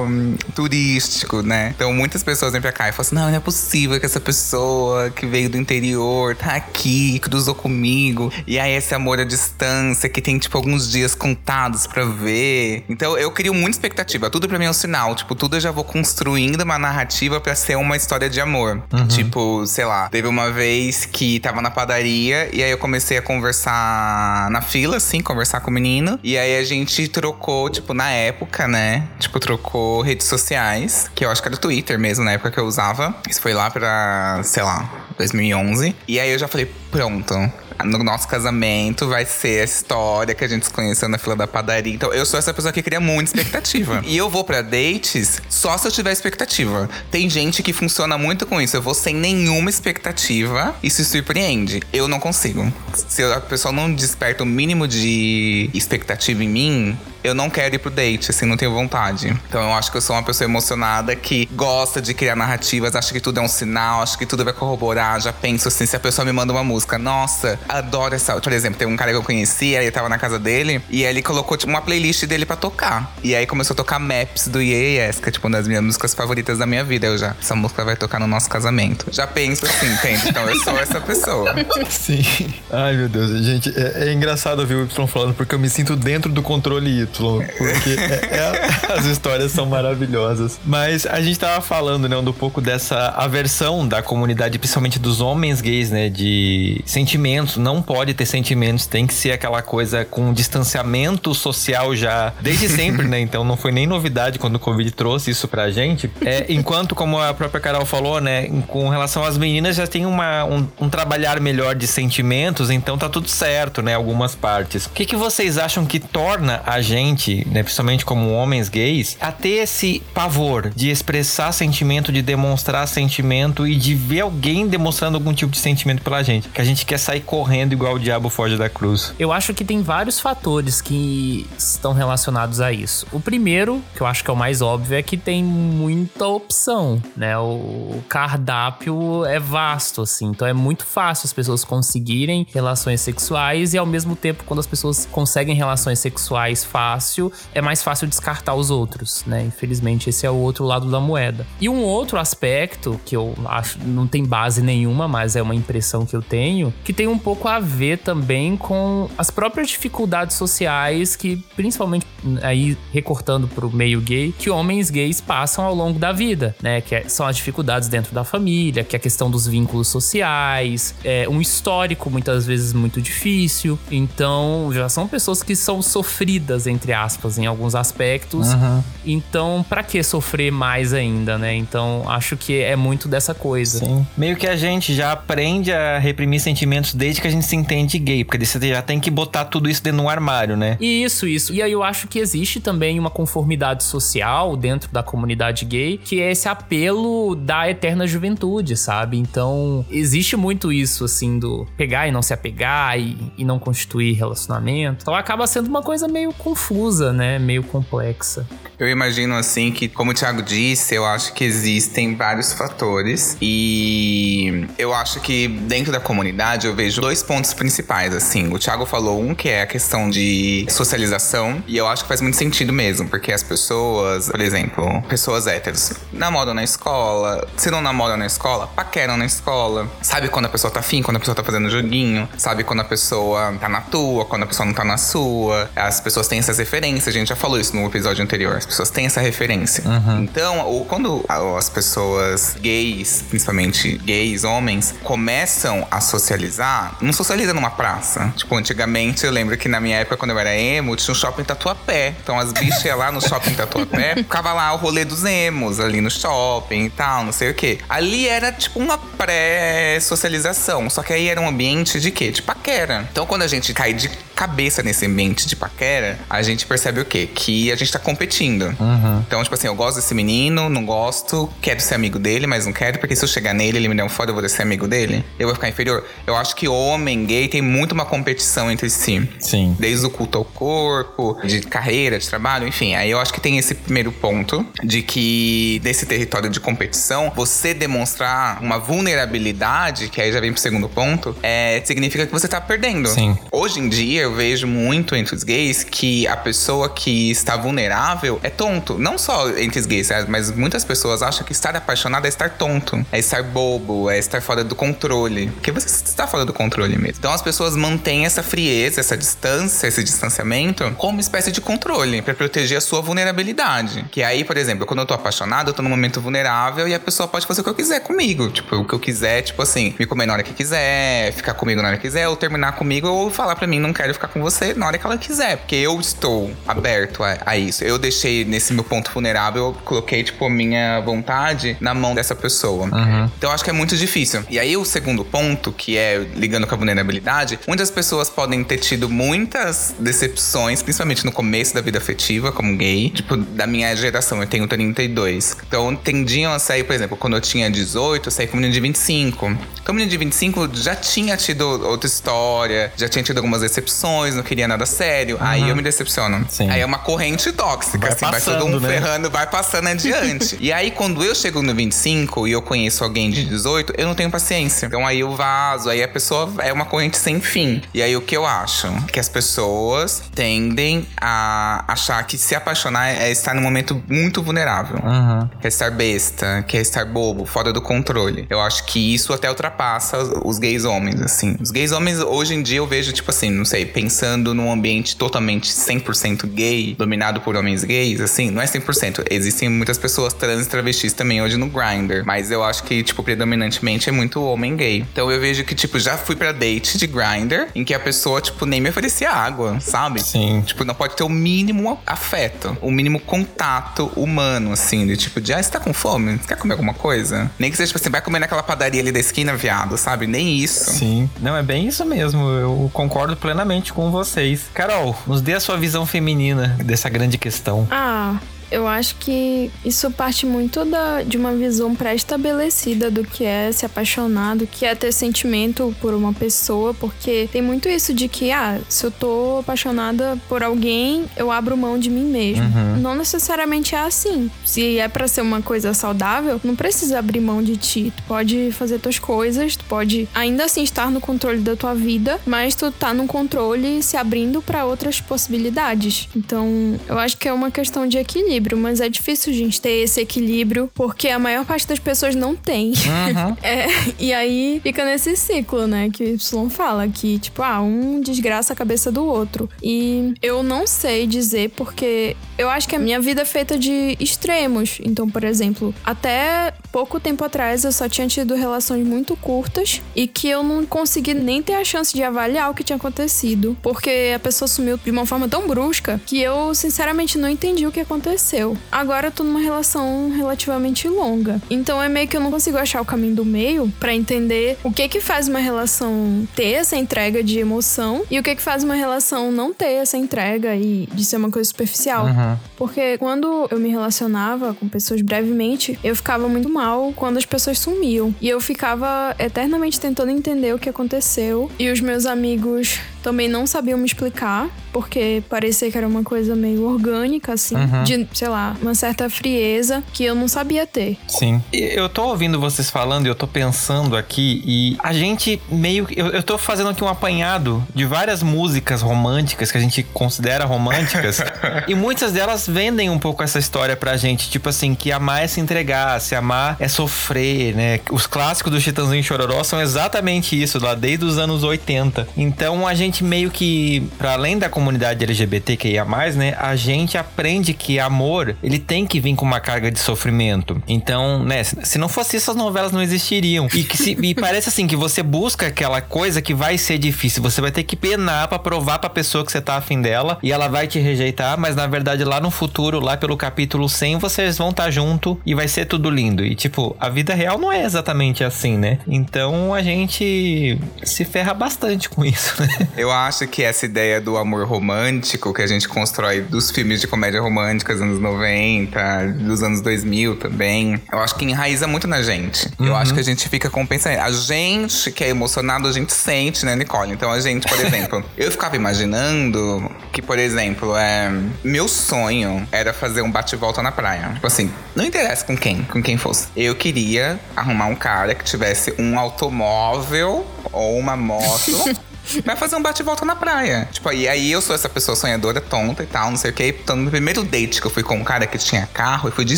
Hum, turístico, né? Então muitas pessoas vêm pra cá e falam assim: não, não é possível que essa pessoa que veio do interior tá aqui, cruzou comigo. E aí esse amor à distância que tem, tipo, alguns dias contados pra ver. Então eu crio muita expectativa. Tudo pra mim é um sinal. Tipo, tudo eu já vou construindo uma narrativa pra ser uma história de amor. Uhum. Tipo, sei lá, teve uma vez que tava na padaria e aí eu comecei a conversar na fila, assim, conversar com o menino. E aí a gente trocou, tipo, na época, né? Tipo, trocou redes sociais, que eu acho que era o Twitter mesmo, na época que eu usava. Isso foi lá pra, sei lá, 2011. E aí eu já falei, pronto no nosso casamento vai ser a história que a gente se conheceu na fila da padaria. Então eu sou essa pessoa que cria muita expectativa. e eu vou para dates só se eu tiver expectativa. Tem gente que funciona muito com isso. Eu vou sem nenhuma expectativa e se surpreende. Eu não consigo. Se a pessoa não desperta o mínimo de expectativa em mim, eu não quero ir pro date, assim, não tenho vontade. Então eu acho que eu sou uma pessoa emocionada que gosta de criar narrativas, acha que tudo é um sinal, acha que tudo vai corroborar. Já penso assim, se a pessoa me manda uma música, nossa, adoro essa. Por exemplo, tem um cara que eu conheci, aí eu tava na casa dele, e aí ele colocou tipo, uma playlist dele pra tocar. E aí começou a tocar Maps do Yes, que é tipo uma das minhas músicas favoritas da minha vida. Eu já, essa música vai tocar no nosso casamento. Já penso assim, entende? Então eu sou essa pessoa. Sim. Ai, meu Deus. Gente, é, é engraçado ouvir o Y falando, porque eu me sinto dentro do controle Y. Porque é, é, as histórias são maravilhosas. Mas a gente tava falando, né, um pouco dessa aversão da comunidade, principalmente dos homens gays, né, de sentimentos. Não pode ter sentimentos, tem que ser aquela coisa com distanciamento social já desde sempre, né? Então não foi nem novidade quando o Covid trouxe isso pra gente. É, enquanto, como a própria Carol falou, né, com relação às meninas já tem uma, um, um trabalhar melhor de sentimentos, então tá tudo certo, né? Algumas partes. O que, que vocês acham que torna a gente né, principalmente como homens gays, a ter esse pavor de expressar sentimento, de demonstrar sentimento e de ver alguém demonstrando algum tipo de sentimento pela gente. Que a gente quer sair correndo igual o diabo foge da cruz. Eu acho que tem vários fatores que estão relacionados a isso. O primeiro, que eu acho que é o mais óbvio, é que tem muita opção, né? O cardápio é vasto, assim. Então é muito fácil as pessoas conseguirem relações sexuais e ao mesmo tempo, quando as pessoas conseguem relações sexuais fácil, é mais fácil descartar os outros, né? Infelizmente, esse é o outro lado da moeda. E um outro aspecto que eu acho não tem base nenhuma, mas é uma impressão que eu tenho, que tem um pouco a ver também com as próprias dificuldades sociais que, principalmente aí recortando pro meio gay, que homens gays passam ao longo da vida, né? Que é, são as dificuldades dentro da família, que é a questão dos vínculos sociais, é um histórico muitas vezes muito difícil. Então, já são pessoas que são sofridas, entre aspas aspas, em alguns aspectos. Uhum. Então, para que sofrer mais ainda, né? Então, acho que é muito dessa coisa. Sim. Meio que a gente já aprende a reprimir sentimentos desde que a gente se entende gay, porque você já tem que botar tudo isso dentro de um armário, né? Isso, isso. E aí eu acho que existe também uma conformidade social dentro da comunidade gay, que é esse apelo da eterna juventude, sabe? Então, existe muito isso, assim, do pegar e não se apegar e, e não constituir relacionamento. Então acaba sendo uma coisa meio confusa, né? Meio complexa. Eu imagino assim que, como o Thiago disse, eu acho que existem vários fatores e eu acho que dentro da comunidade eu vejo dois pontos principais, assim. O Thiago falou um que é a questão de socialização e eu acho que faz muito sentido mesmo, porque as pessoas, por exemplo, pessoas héteros, namoram na escola, se não namoram na escola, paqueram na escola, sabe quando a pessoa tá afim, quando a pessoa tá fazendo joguinho, sabe quando a pessoa tá na tua, quando a pessoa não tá na sua. As pessoas têm essas referências, a gente já falou isso no episódio anterior. As pessoas têm essa referência. Uhum. Então, ou quando as pessoas gays, principalmente gays, homens, começam a socializar, não socializa numa praça. Tipo, antigamente eu lembro que na minha época, quando eu era emo, tinha um shopping tatuapé. Então as bichas iam lá no shopping tatuapé, ficava lá o rolê dos emos ali no shopping e tal, não sei o quê. Ali era tipo uma pré-socialização. Só que aí era um ambiente de quê? De paquera. Então quando a gente cai de cabeça nesse ambiente de paquera, a gente percebe o quê? Que a gente tá competindo. Uhum. Então, tipo assim, eu gosto desse menino, não gosto, quero ser amigo dele, mas não quero, porque se eu chegar nele, ele me der um foda, eu vou ser amigo dele, eu vou ficar inferior. Eu acho que homem gay tem muito uma competição entre si. Sim. Desde o culto ao corpo, de carreira, de trabalho, enfim. Aí eu acho que tem esse primeiro ponto de que nesse território de competição, você demonstrar uma vulnerabilidade, que aí já vem pro segundo ponto, é, significa que você tá perdendo. Sim. Hoje em dia, eu vejo muito entre os gays que a pessoa que está vulnerável é tonto. Não só entre os gays, mas muitas pessoas acham que estar apaixonado é estar tonto, é estar bobo, é estar fora do controle. Porque você está fora do controle mesmo. Então as pessoas mantêm essa frieza, essa distância, esse distanciamento como espécie de controle para proteger a sua vulnerabilidade. Que aí, por exemplo, quando eu tô apaixonado, eu tô num momento vulnerável e a pessoa pode fazer o que eu quiser comigo. Tipo, o que eu quiser, tipo assim, me comer na hora que quiser, ficar comigo na hora que quiser, ou terminar comigo, ou falar para mim, não quero ficar com você na hora que ela quiser. Porque eu estou aberto a, a isso. Eu deixei nesse meu ponto vulnerável, eu coloquei, tipo, a minha vontade na mão dessa pessoa. Uhum. Então acho que é muito difícil. E aí o segundo ponto, que é ligando com a vulnerabilidade, muitas pessoas podem ter tido muitas decepções, principalmente no começo da vida afetiva, como gay. Tipo, da minha geração, eu tenho 32. Então tendiam a sair, por exemplo, quando eu tinha 18, eu saí com um menino de 25. Então menino de 25 já tinha tido outra história, já tinha tido algumas decepções, não queria nada sério. Aí eu me decepciono. Sim. Aí é uma corrente tóxica, Vai assim, vai todo passando, um né? ferrando, vai passando adiante. e aí, quando eu chego no 25 e eu conheço alguém de 18, eu não tenho paciência. Então aí eu vazo, aí a pessoa é uma corrente sem fim. E aí o que eu acho? Que as pessoas tendem a achar que se apaixonar é estar num momento muito vulnerável. Uhum. Quer estar besta, quer estar bobo, fora do controle. Eu acho que isso até ultrapassa os gays homens, assim. Os gays homens, hoje em dia, eu vejo, tipo assim, não sei, pensando num ambiente totalmente 100% gay, dominado por homens gays, assim, não é 100%. Existem muitas pessoas trans e travestis também hoje no Grindr. Mas eu acho que, tipo, predominantemente é muito homem gay. Então eu vejo que, tipo, já fui pra date de Grindr, em que a pessoa, tipo, nem me oferecia água, sabe? Sim. Tipo, não pode ter o mínimo afeto, o mínimo contato humano, assim, de tipo, de, ah, você tá com fome? Você quer comer alguma coisa? Nem que seja, tipo assim, vai comer naquela padaria ali da esquina, viado, sabe? Nem isso. Sim. Não, é bem isso mesmo. Eu concordo plenamente com vocês. Carol, nos dê a sua visão feminina dessa grande questão. Ah, eu acho que isso parte muito da, de uma visão pré-estabelecida do que é se apaixonar, do que é ter sentimento por uma pessoa, porque tem muito isso de que, ah, se eu tô apaixonada por alguém, eu abro mão de mim mesmo. Não necessariamente é assim. Se é pra ser uma coisa saudável, não precisa abrir mão de ti. Tu pode fazer tuas coisas, tu pode ainda assim estar no controle da tua vida, mas tu tá no controle se abrindo pra outras possibilidades. Então, eu acho que é uma questão de equilíbrio, mas é difícil a gente ter esse equilíbrio porque a maior parte das pessoas não tem. Uhum. É, e aí fica nesse ciclo, né? Que o Y fala, que, tipo, ah, um desgraça a cabeça do outro. E eu não sei dizer porque eu acho que a minha vida é feita de extremos. Então, por exemplo, até pouco tempo atrás eu só tinha tido relações muito curtas e que eu não consegui nem ter a chance de avaliar o que tinha acontecido, porque a pessoa sumiu de uma forma tão brusca que eu sinceramente não entendi o que aconteceu. Agora eu tô numa relação relativamente longa, então é meio que eu não consigo achar o caminho do meio para entender o que que faz uma relação ter essa entrega de emoção e o que que faz uma relação não ter essa entrega e de ser uma coisa superficial. Uhum. Porque quando eu me relacionava com pessoas brevemente, eu ficava muito mal quando as pessoas sumiam. E eu ficava eternamente tentando entender o que aconteceu. E os meus amigos também não sabiam me explicar, porque parecia que era uma coisa meio orgânica, assim, Uhum. de, sei lá, uma certa frieza que eu não sabia ter. Sim. Eu tô ouvindo vocês falando e eu tô pensando aqui e a gente meio que. Eu, eu tô fazendo aqui um apanhado de várias músicas românticas que a gente considera românticas e muitas delas vendem um pouco essa história pra gente. Tipo assim, que amar é se entregar, se amar é sofrer, né? Os clássicos do Chitãozinho e Chororó são exatamente isso, lá desde os anos 80. Então a gente meio que, pra além da comunidade LGBTQIA, né? A gente aprende que amor, ele tem que vir com uma carga de sofrimento. Então, né? Se não fosse isso, as novelas não existiriam. E que se, e parece assim que você busca aquela coisa que vai ser difícil. Você vai ter que penar pra provar pra pessoa que você tá afim dela e ela vai te rejeitar, mas na verdade lá no futuro, lá pelo capítulo 100, vocês vão estar junto e vai ser tudo lindo. E tipo, a vida real não é exatamente assim, né? Então a gente se ferra bastante com isso, né? Eu acho que essa ideia do amor romântico que a gente constrói dos filmes de comédia romântica dos anos 90, dos anos 2000 também, eu acho que enraiza muito na gente. Eu acho que a gente fica com o pensamento. A gente que é emocionado, a gente sente, né, Nicole? Então a gente, por exemplo, eu ficava imaginando que, por exemplo, é, meu sonho era fazer um bate-volta na praia. Tipo assim, não interessa com quem, com quem fosse. Eu queria arrumar um cara que tivesse um automóvel ou uma moto. Vai fazer um bate-volta na praia. Tipo, e aí eu sou essa pessoa sonhadora, tonta e tal, não sei o quê. Então, no primeiro date que eu fui com um cara que tinha carro, eu fui de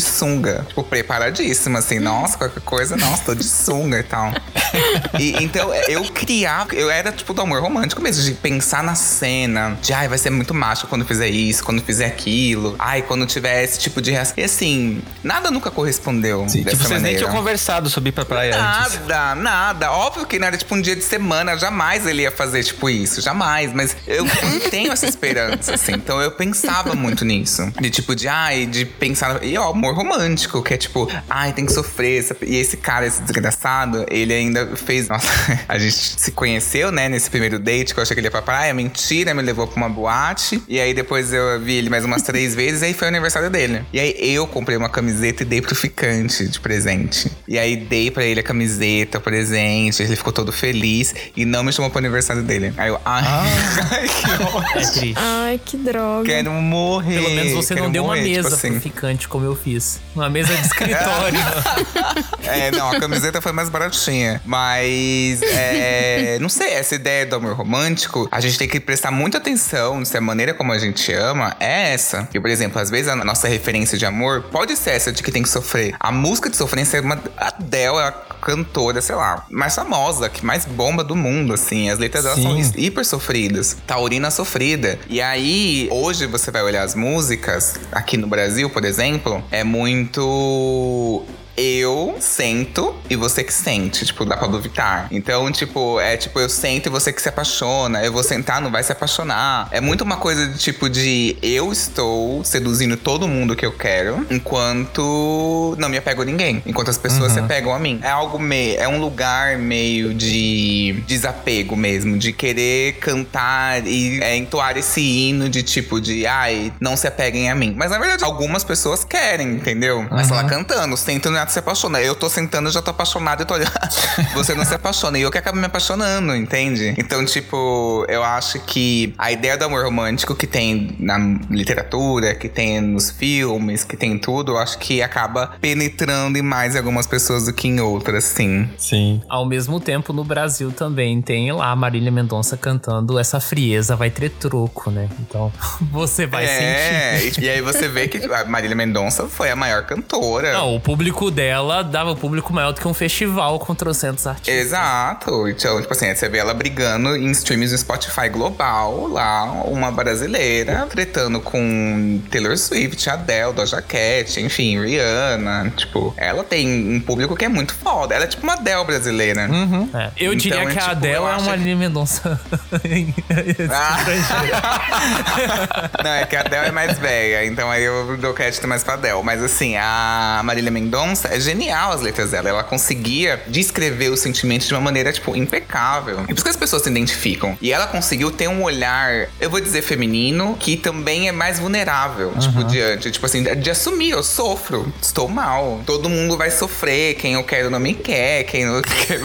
sunga. Tipo, preparadíssima, assim. Nossa, qualquer coisa, nossa, tô de sunga e tal. E, então, eu criava... Eu era, tipo, do amor romântico mesmo. De pensar na cena. De, ai, vai ser muito macho quando fizer isso, quando fizer aquilo. Ai, quando tiver esse tipo de reação. E assim, nada nunca correspondeu dessa tipo, vocês nem maneira. tinham conversado sobre ir pra praia antes. Nada, nada. Óbvio que não era tipo um dia de semana, jamais ele ia fazer tipo isso, jamais. Mas eu tenho essa esperança, assim. Então eu pensava muito nisso. De tipo, de ai, de pensar. E ó, amor romântico, que é tipo, ai, tem que sofrer. E esse cara, esse desgraçado, ele ainda fez. Nossa, a gente se conheceu, né, nesse primeiro date, que eu achei que ele ia pra praia. Mentira, me levou pra uma boate. E aí depois eu vi ele mais umas três vezes, aí foi o aniversário dele. E aí eu comprei uma camiseta e dei pro ficante de presente. E aí dei pra ele a camiseta, o presente, ele ficou todo feliz e não me chamou pro aniversário dele. Aí eu, ai, ai que ódio. É triste. Ai, que droga. Quero morrer. Pelo menos você quero não deu uma morrer, mesa tipo assim. pro ficante como eu fiz. Uma mesa de escritório. É, não, a camiseta foi mais baratinha. Mas, é, não sei, essa ideia do amor romântico, a gente tem que prestar muita atenção se a maneira como a gente ama é essa. E, por exemplo, às vezes a nossa referência de amor pode ser essa de que tem que sofrer. A música de sofrência é uma. Adele é a cantora, sei lá, mais famosa, que mais bomba do mundo, assim. As letras dela são Sim. hiper sofridas. Taurina sofrida. E aí, hoje você vai olhar as músicas, aqui no Brasil, por exemplo, é muito. Eu sento e você que sente, tipo, da Pablo Vittar. Então, tipo, é tipo, eu sento e você que se apaixona. Eu vou sentar, não vai se apaixonar. É muito uma coisa de tipo de eu estou seduzindo todo mundo que eu quero, enquanto não me apego a ninguém. Enquanto as pessoas se apegam a mim. É algo meio. É um lugar meio de desapego mesmo, de querer cantar e é, entoar esse hino de tipo de ai, não se apeguem a mim. Mas na verdade, algumas pessoas querem, entendeu? Mas ela cantando, sentando e ela se apaixona. Eu tô sentando, eu já tô apaixonado e tô olhando. Você não se apaixona. E eu que acabo me apaixonando, entende? Então, tipo, eu acho que a ideia do amor romântico que tem na literatura, que tem nos filmes, que tem em tudo, eu acho que acaba penetrando em mais algumas pessoas do que em outras, sim. Sim. Ao mesmo tempo, no Brasil também tem lá a Marília Mendonça cantando essa frieza vai ter troco, né? Então, você vai sentir. é, e, e aí você vê que a Marília Mendonça foi a maior cantora. Não, o público dela dava público maior do que um festival com trocentos artistas. Exato. Então, tipo assim, você vê ela brigando em streams no Spotify global, lá, uma brasileira, tretando com Taylor Swift, Adele, Doja Cat, enfim, Rihanna. Tipo, ela tem um público que é muito foda. Ela é tipo uma Adele brasileira. Uhum. É. Eu então, diria que tipo, a Adele é uma Aline Mendonça. ah. Não, é que a Adele é mais velha, então aí eu dou crédito mais pra Adele. Mas assim, a Marília Mendonça é genial as letras dela. Ela conseguia descrever os sentimentos de uma maneira, tipo, impecável. E por isso que as pessoas se identificam. E ela conseguiu ter um olhar, eu vou dizer feminino, que também é mais vulnerável, uhum. tipo, diante. Tipo assim, de assumir, eu sofro, estou mal. Todo mundo vai sofrer, quem eu quero não me quer, quem eu quero,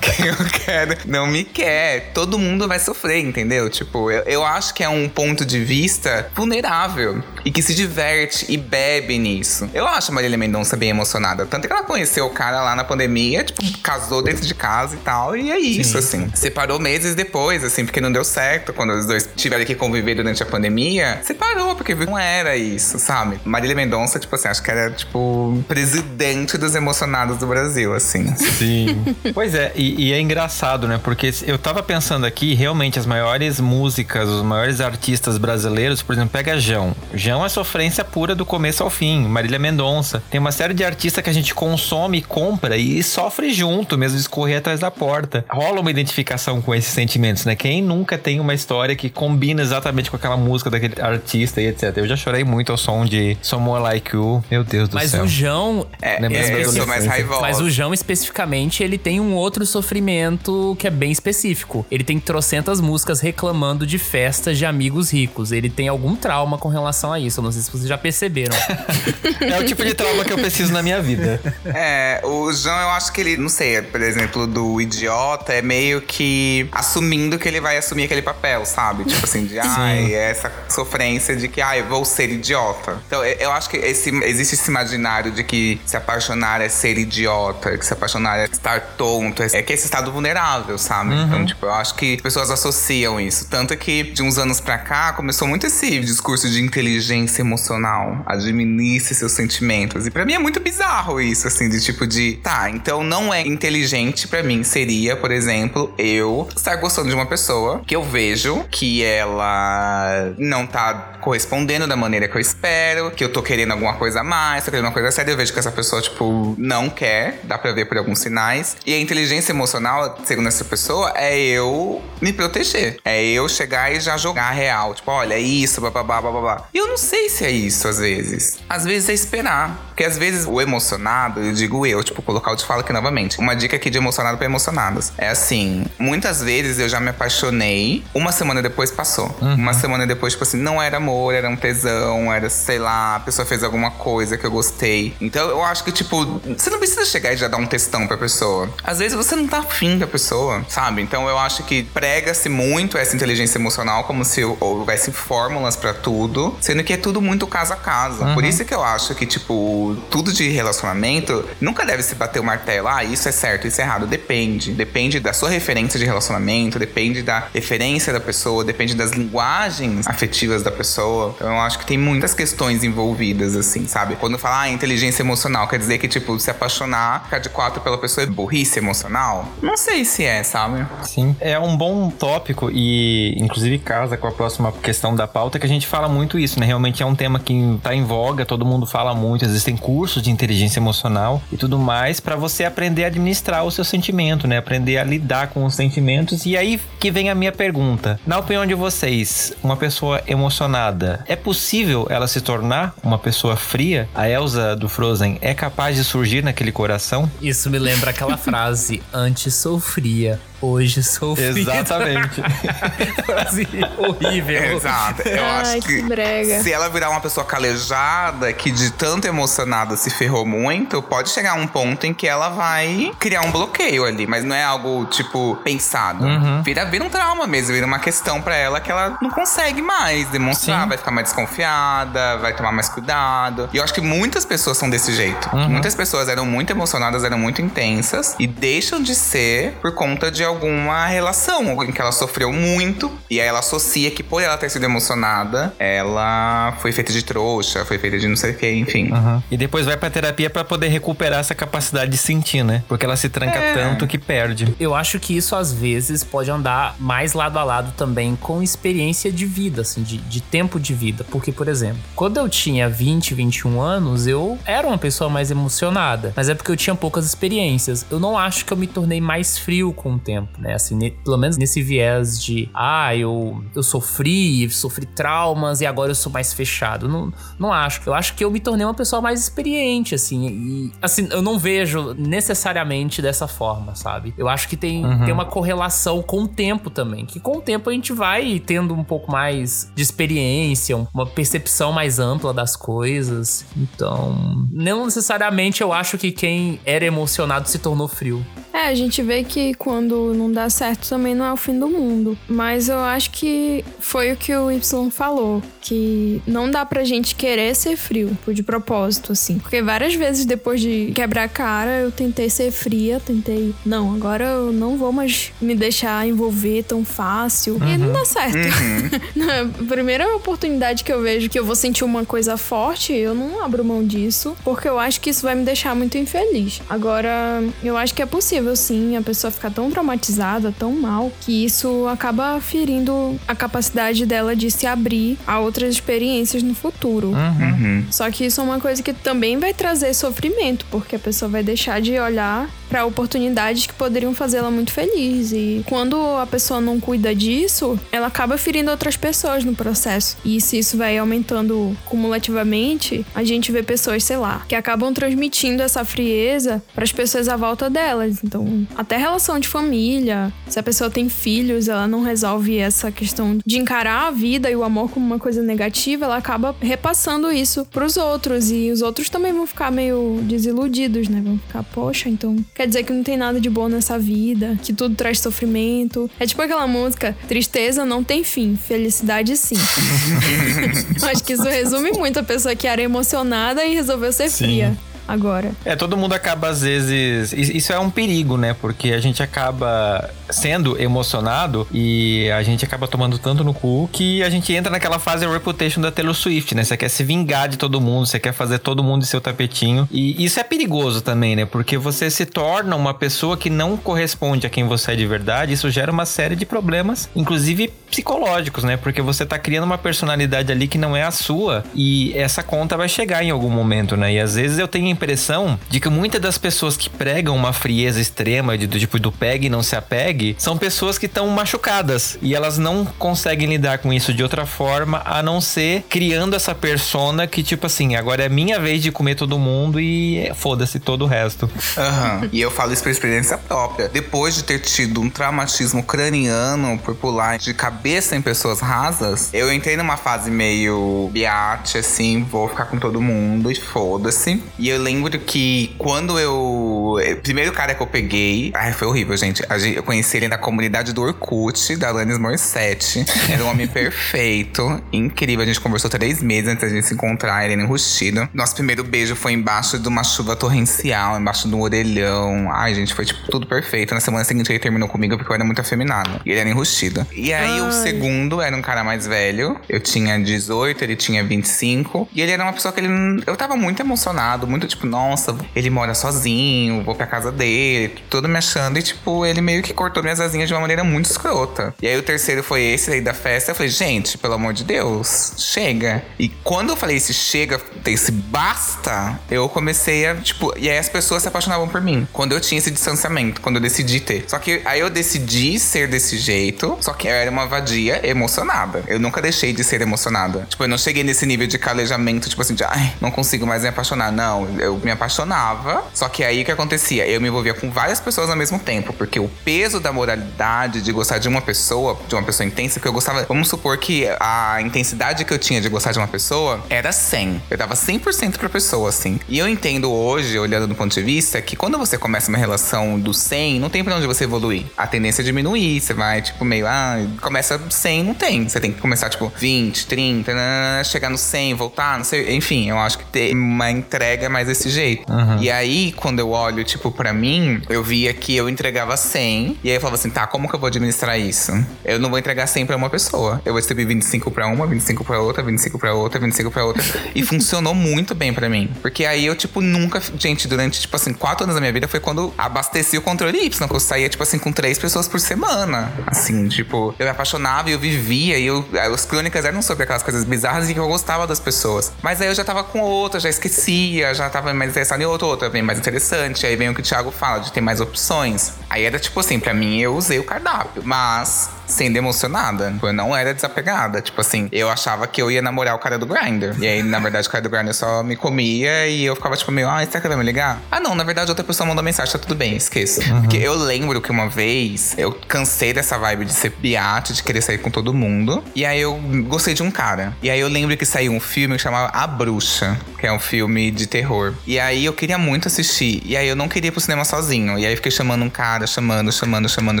quem eu quero não me quer. Todo mundo vai sofrer, entendeu? Tipo, eu, eu acho que é um ponto de vista vulnerável e que se diverte e bebe nisso. Eu acho a Marília Mendonça bem emocionada. Tanto que ela conheceu o cara lá na pandemia, tipo, casou dentro de casa e tal. E é isso, Sim. assim. Separou meses depois, assim, porque não deu certo. Quando os dois tiveram que conviver durante a pandemia, separou, porque não era isso, sabe? Marília Mendonça, tipo assim, acho que era, tipo, presidente dos emocionados do Brasil, assim. Sim. pois é, e, e é engraçado, né? Porque eu tava pensando aqui, realmente, as maiores músicas, os maiores artistas brasileiros, por exemplo, pega Jão. Jão é sofrência pura do começo ao fim. Marília Mendonça. Tem uma série de artistas que a gente consome, compra e sofre junto, mesmo escorrer atrás da porta. Rola uma identificação com esses sentimentos, né? Quem nunca tem uma história que combina exatamente com aquela música daquele artista e etc. Eu já chorei muito ao som de Someone Like You. Meu Deus do Mas céu. Mas o João. É, é eu sou mais raivosa. Mas o João, especificamente, ele tem um outro sofrimento que é bem específico. Ele tem trocentas músicas reclamando de festas de amigos ricos. Ele tem algum trauma com relação a isso. Eu não sei se vocês já perceberam. é o tipo de trauma que eu preciso na minha vida. É, o João, eu acho que ele, não sei, por exemplo, do idiota, é meio que assumindo que ele vai assumir aquele papel, sabe? Tipo assim, de ai, é essa sofrência de que, ai, vou ser idiota. Então, eu acho que esse, existe esse imaginário de que se apaixonar é ser idiota, que se apaixonar é estar tonto, é que é esse estado vulnerável, sabe? Uhum. Então, tipo, eu acho que as pessoas associam isso. Tanto que de uns anos pra cá começou muito esse discurso de inteligência emocional. Administre seus sentimentos. E para mim é muito bizarro isso, assim, de tipo de. Tá, então não é inteligente para mim. Seria, por exemplo, eu estar gostando de uma pessoa que eu vejo que ela não tá correspondendo da maneira que eu espero, que eu tô querendo alguma coisa a mais, tô querendo uma coisa séria. Eu vejo que essa pessoa, tipo, não quer, dá pra ver por alguns sinais. E a inteligência emocional, segundo essa pessoa, é eu me proteger. É eu chegar e já jogar real. Tipo, olha, é isso, babá, babá. E eu não sei se é isso, às vezes. Às vezes é esperar. Porque às vezes o emocionado, eu digo eu, tipo, colocar o te falo aqui novamente. Uma dica aqui de emocionado para emocionados. É assim, muitas vezes eu já me apaixonei, uma semana depois passou. Uhum. Uma semana depois, tipo assim, não era amor, era um tesão, era, sei lá, a pessoa fez alguma coisa que eu gostei. Então eu acho que, tipo, você não precisa chegar e já dar um testão pra pessoa. Às vezes você não tá afim da pessoa, sabe? Então eu acho que prega-se muito essa inteligência emocional como se houvesse fórmulas para tudo, sendo que é tudo muito casa a casa. Uhum. Por isso que eu acho que, tipo, tudo de relacionamento nunca deve se bater o martelo. Ah, isso é certo, isso é errado. Depende. Depende da sua referência de relacionamento, depende da referência da pessoa, depende das linguagens afetivas da pessoa. Então eu acho que tem muitas questões envolvidas, assim, sabe? Quando fala ah, inteligência emocional, quer dizer que, tipo, se apaixonar, ficar de quatro pela pessoa é burrice emocional? Não sei se é, sabe? Sim. É um bom tópico e, inclusive, casa com a próxima questão da pauta que a gente fala muito isso, né? Realmente é um tema que tá em voga, todo mundo fala muito, existem cursos de inteligência emocional e tudo mais para você aprender a administrar o seu sentimento, né? Aprender a lidar com os sentimentos. E aí que vem a minha pergunta. Na opinião de vocês, uma pessoa emocionada, é possível ela se tornar uma pessoa fria? A Elsa do Frozen é capaz de surgir naquele coração? Isso me lembra aquela frase: antes sou fria, Hoje sou filho. Exatamente. Frase horrível. Exato. Eu Ai, acho que, que se ela virar uma pessoa calejada, que de tanto emocionada se ferrou muito, pode chegar um ponto em que ela vai criar um bloqueio ali. Mas não é algo, tipo, pensado. Uhum. Vira, vira um trauma mesmo, vira uma questão para ela que ela não consegue mais demonstrar. Sim. Vai ficar mais desconfiada, vai tomar mais cuidado. E eu acho que muitas pessoas são desse jeito. Uhum. Muitas pessoas eram muito emocionadas, eram muito intensas e deixam de ser por conta de alguma relação em que ela sofreu muito e aí ela associa que por ela ter sido emocionada, ela foi feita de trouxa, foi feita de não sei o que, enfim. Uhum. E E depois vai pra terapia para poder recuperar essa capacidade de sentir, né? Porque ela se tranca é. tanto que perde. Eu acho que isso às vezes pode andar mais lado a lado também com experiência de vida, assim, de, de tempo de vida. Porque, por exemplo, quando eu tinha 20, 21 anos, eu era uma pessoa mais emocionada. Mas é porque eu tinha poucas experiências. Eu não acho que eu me tornei mais frio com o tempo, né? Assim, ne, pelo menos nesse viés de, ah, eu, eu sofri, sofri traumas e agora eu sou mais fechado. Não, não acho. Eu acho que eu me tornei uma pessoa mais experiente, assim. E, assim, eu não vejo necessariamente dessa forma, sabe? Eu acho que tem, uhum. tem uma correlação com o tempo também. Que com o tempo a gente vai tendo um pouco mais de experiência, uma percepção mais ampla das coisas. Então, não necessariamente eu acho que quem era emocionado se tornou frio. É, a gente vê que quando não dá certo também não é o fim do mundo. Mas eu acho que foi o que o Y falou. Que não dá pra gente querer ser frio, de propósito, assim. Porque várias vezes depois de quebrar a cara, eu tentei ser fria, tentei. Não, agora eu não vou mais me deixar envolver tão fácil. Uhum. E não dá certo. Uhum. primeira oportunidade que eu vejo que eu vou sentir uma coisa forte, eu não abro mão disso. Porque eu acho que isso vai me deixar muito infeliz. Agora, eu acho que é possível sim, a pessoa ficar tão traumatizada, tão mal, que isso acaba ferindo a capacidade dela de se abrir a outras experiências no futuro. Uhum. uhum. Só que isso é uma coisa que também vai trazer sofrimento, porque a pessoa vai deixar de olhar para oportunidades que poderiam fazê-la muito feliz. E quando a pessoa não cuida disso, ela acaba ferindo outras pessoas no processo. E se isso vai aumentando cumulativamente, a gente vê pessoas, sei lá, que acabam transmitindo essa frieza para as pessoas à volta delas. Então, até relação de família, se a pessoa tem filhos, ela não resolve essa questão de encarar a vida e o amor como uma coisa negativa, ela acaba repassando isso para os outros e os outros também vão ficar meio desiludidos, né? Vão ficar, poxa, então quer dizer que não tem nada de bom nessa vida, que tudo traz sofrimento. É tipo aquela música: tristeza não tem fim, felicidade sim. Acho que isso resume muito a pessoa que era emocionada e resolveu ser sim. fria agora. É, todo mundo acaba às vezes. Isso é um perigo, né? Porque a gente acaba sendo emocionado e a gente acaba tomando tanto no cu que a gente entra naquela fase reputation da Taylor Swift, né? Você quer se vingar de todo mundo, você quer fazer todo mundo seu tapetinho. E isso é perigoso também, né? Porque você se torna uma pessoa que não corresponde a quem você é de verdade. Isso gera uma série de problemas, inclusive psicológicos, né? Porque você tá criando uma personalidade ali que não é a sua e essa conta vai chegar em algum momento, né? E às vezes eu tenho impressão de que muitas das pessoas que pregam uma frieza extrema, de, do tipo do pegue e não se apegue, são pessoas que estão machucadas e elas não conseguem lidar com isso de outra forma a não ser criando essa persona que, tipo assim, agora é minha vez de comer todo mundo e foda-se todo o resto. Uhum. e eu falo isso por experiência própria. Depois de ter tido um traumatismo craniano por pular de cabeça em pessoas rasas, eu entrei numa fase meio biate, assim, vou ficar com todo mundo e foda-se. E eu lembro que quando eu. O primeiro cara que eu peguei. Ai, foi horrível, gente. Eu conheci ele na comunidade do Orkut, da Alanis Morissette. Era um homem perfeito, incrível. A gente conversou três meses antes de se encontrar, ele enrustido. Nosso primeiro beijo foi embaixo de uma chuva torrencial, embaixo de um orelhão. Ai, gente, foi tipo tudo perfeito. Na semana seguinte ele terminou comigo porque eu era muito afeminado. E ele era enrustido. E aí Ai. o segundo era um cara mais velho. Eu tinha 18, ele tinha 25. E ele era uma pessoa que ele. Eu tava muito emocionado, muito tipo, nossa, ele mora sozinho, vou pra casa dele, tudo me achando. E, tipo, ele meio que cortou minhas asinhas de uma maneira muito escrota. E aí o terceiro foi esse aí da festa. Eu falei, gente, pelo amor de Deus, chega. E quando eu falei esse chega, esse basta, eu comecei a, tipo, e aí as pessoas se apaixonavam por mim. Quando eu tinha esse distanciamento, quando eu decidi ter. Só que aí eu decidi ser desse jeito, só que eu era uma vadia emocionada. Eu nunca deixei de ser emocionada. Tipo, eu não cheguei nesse nível de calejamento, tipo assim, de ai, não consigo mais me apaixonar. Não, eu me apaixonava. Só que aí o que acontecia? Eu me envolvia com várias pessoas ao mesmo tempo, porque o peso da moralidade de gostar de uma pessoa, de uma pessoa intensa, que eu gostava. Vamos supor que a intensidade que eu tinha de gostar de uma pessoa era 100. Eu dava 100% pra pessoa, assim. E eu entendo hoje, olhando do ponto de vista, que quando você começa uma relação do 100, não tem pra onde você evoluir. A tendência é diminuir, você vai, tipo, meio, ah, começa começa 100, não tem. Você tem que começar, tipo, 20, 30, nanana, chegar no 100, voltar, não sei. Enfim, eu acho que ter uma entrega mais desse jeito. Uhum. E aí, quando eu olho, tipo, pra mim, eu via que eu entregava 100. E aí eu falava assim, tá, como que eu vou administrar isso? Eu não vou entregar 100 pra uma pessoa. Eu vou distribuir 25 pra uma, 25 pra outra, 25 pra outra, 25 pra outra. e funcionou muito bem pra mim. Porque aí eu, tipo, nunca. Gente, durante, tipo assim, 4 anos da minha vida foi quando abasteci o controle Y, que eu saía, tipo assim, com três pessoas por semana. Assim, tipo, eu me apaixonava e eu vivia. E eu, as crônicas eram sobre aquelas coisas bizarras e que eu gostava das pessoas. Mas aí eu já tava com outra, já esquecia, já tava mais interessado em outra, outra bem mais interessante. Aí vem o que o Thiago fala, de ter mais opções. Aí era tipo assim, pra mim eu usei o cardápio. Mas sendo emocionada. Eu não era desapegada. Tipo assim, eu achava que eu ia namorar o cara do Grindr. E aí, na verdade, o cara do Grindr só me comia e eu ficava tipo meio, ah, será que ele vai me ligar? Ah, não, na verdade, outra pessoa mandou mensagem, tá tudo bem, esqueça. Porque eu lembro que uma vez eu cansei dessa vibe de ser biate, de querer sair com todo mundo. E aí eu gostei de um cara. E aí eu lembro que saiu um filme que chamava A Bruxa, que é um filme de terror. E aí eu queria muito assistir. E aí eu não queria ir pro cinema sozinho. E aí fiquei chamando um cara, chamando, chamando, chamando,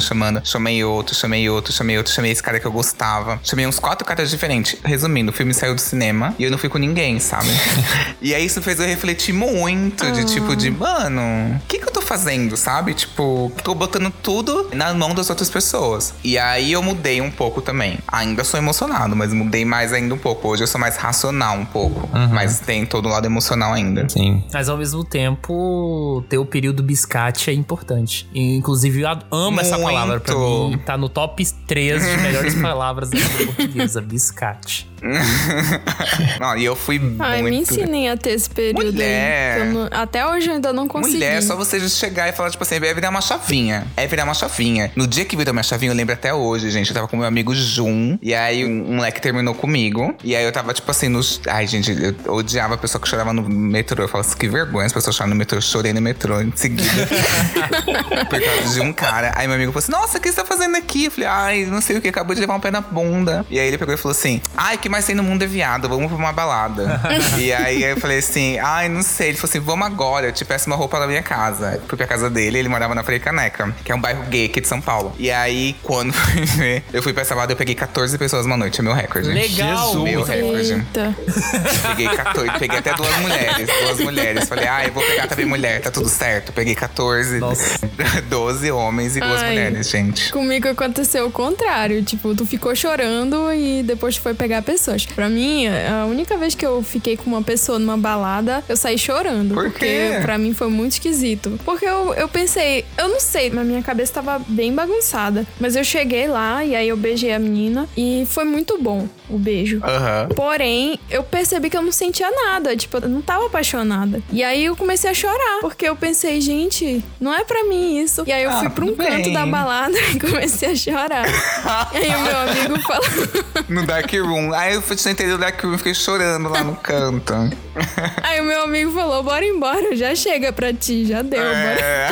chamando. Chamei outro, chamei outro, chamei outro, chamei esse cara que eu gostava. Chamei uns quatro caras diferentes. Resumindo, o filme saiu do cinema e eu não fui com ninguém, sabe? e aí isso fez eu refletir muito, de tipo, de, mano, o que, que eu tô fazendo, sabe? Tipo, tô botando tudo na mão das outras pessoas. E aí eu mudei um pouco também. Ainda sou emocionado, mas mudei mais ainda um pouco. Hoje eu sou mais racional um pouco. Mas tem todo o lado emocional ainda. Sim. Mas ao mesmo tempo, ter o período biscate é importante. Inclusive, eu amo essa Muito. palavra. Pra mim, tá no top 3 de melhores palavras da língua portuguesa. Biscate. não, e eu fui Ai, me muito. ensinem a ter esse período Mulher. aí. que não- até hoje eu ainda não consegui. Mulher, é só você chegar e falar, tipo assim, é virar uma chavinha. É virar uma chavinha. No dia que virou minha chavinha, eu lembro até hoje, gente. Eu tava com meu amigo Jun. E aí um moleque terminou comigo. E aí eu tava, tipo assim, nos. Ai, gente, eu odiava a pessoa que chorava no metrô. Eu falava assim, que vergonha as pessoas choram no metrô. Eu chorei no metrô em seguida. por causa de um cara. Aí meu amigo falou assim: Nossa, o que você tá fazendo aqui? Eu falei, ai, não sei o que, acabou de levar um pé na bunda. E aí ele pegou e falou assim: Ai, o que mais tem no mundo é viado, vamos pra uma balada. e aí eu falei assim: Ai, não sei. Ele falou assim: Vamos agora, eu te peço uma roupa na minha casa. Eu fui pra casa dele, ele morava na Freia Caneca, que é um bairro gay aqui de São Paulo. E aí, quando fui ver, eu fui pra essa balada, eu peguei 14 pessoas uma noite, é meu recorde. Legal! Jesus. Meu recorde. Eita. Peguei 14, peguei até duas mulheres, duas mulheres. Falei, ah, eu vou pegar também mulher, tá tudo certo. Peguei 14, Nossa. 12 homens e duas Ai. mulheres, gente. Comigo aconteceu o contrário. Tipo, tu ficou chorando e depois tu foi pegar pessoas. Pra mim, a única vez que eu fiquei com uma pessoa numa balada, eu saí chorando. Por porque quê? pra mim foi muito esquisito. Porque eu, eu pensei, eu não sei, mas minha cabeça tava bem bagunçada. Mas eu cheguei lá e aí eu beijei a menina e foi muito bom o beijo. Aham. Porém, eu percebi que eu não sentia nada, tipo, eu não tava apaixonada. E aí eu comecei a chorar, porque eu pensei, gente, não é pra mim isso. E aí eu Ah, fui pra um tudo canto bem. da balada e comecei a chorar. e aí o meu amigo falou: No Dark Room. Aí eu fui entrei no Dark Room e fiquei chorando lá no canto. Aí o meu amigo falou: bora embora, já chega pra ti, já deu, bora. É.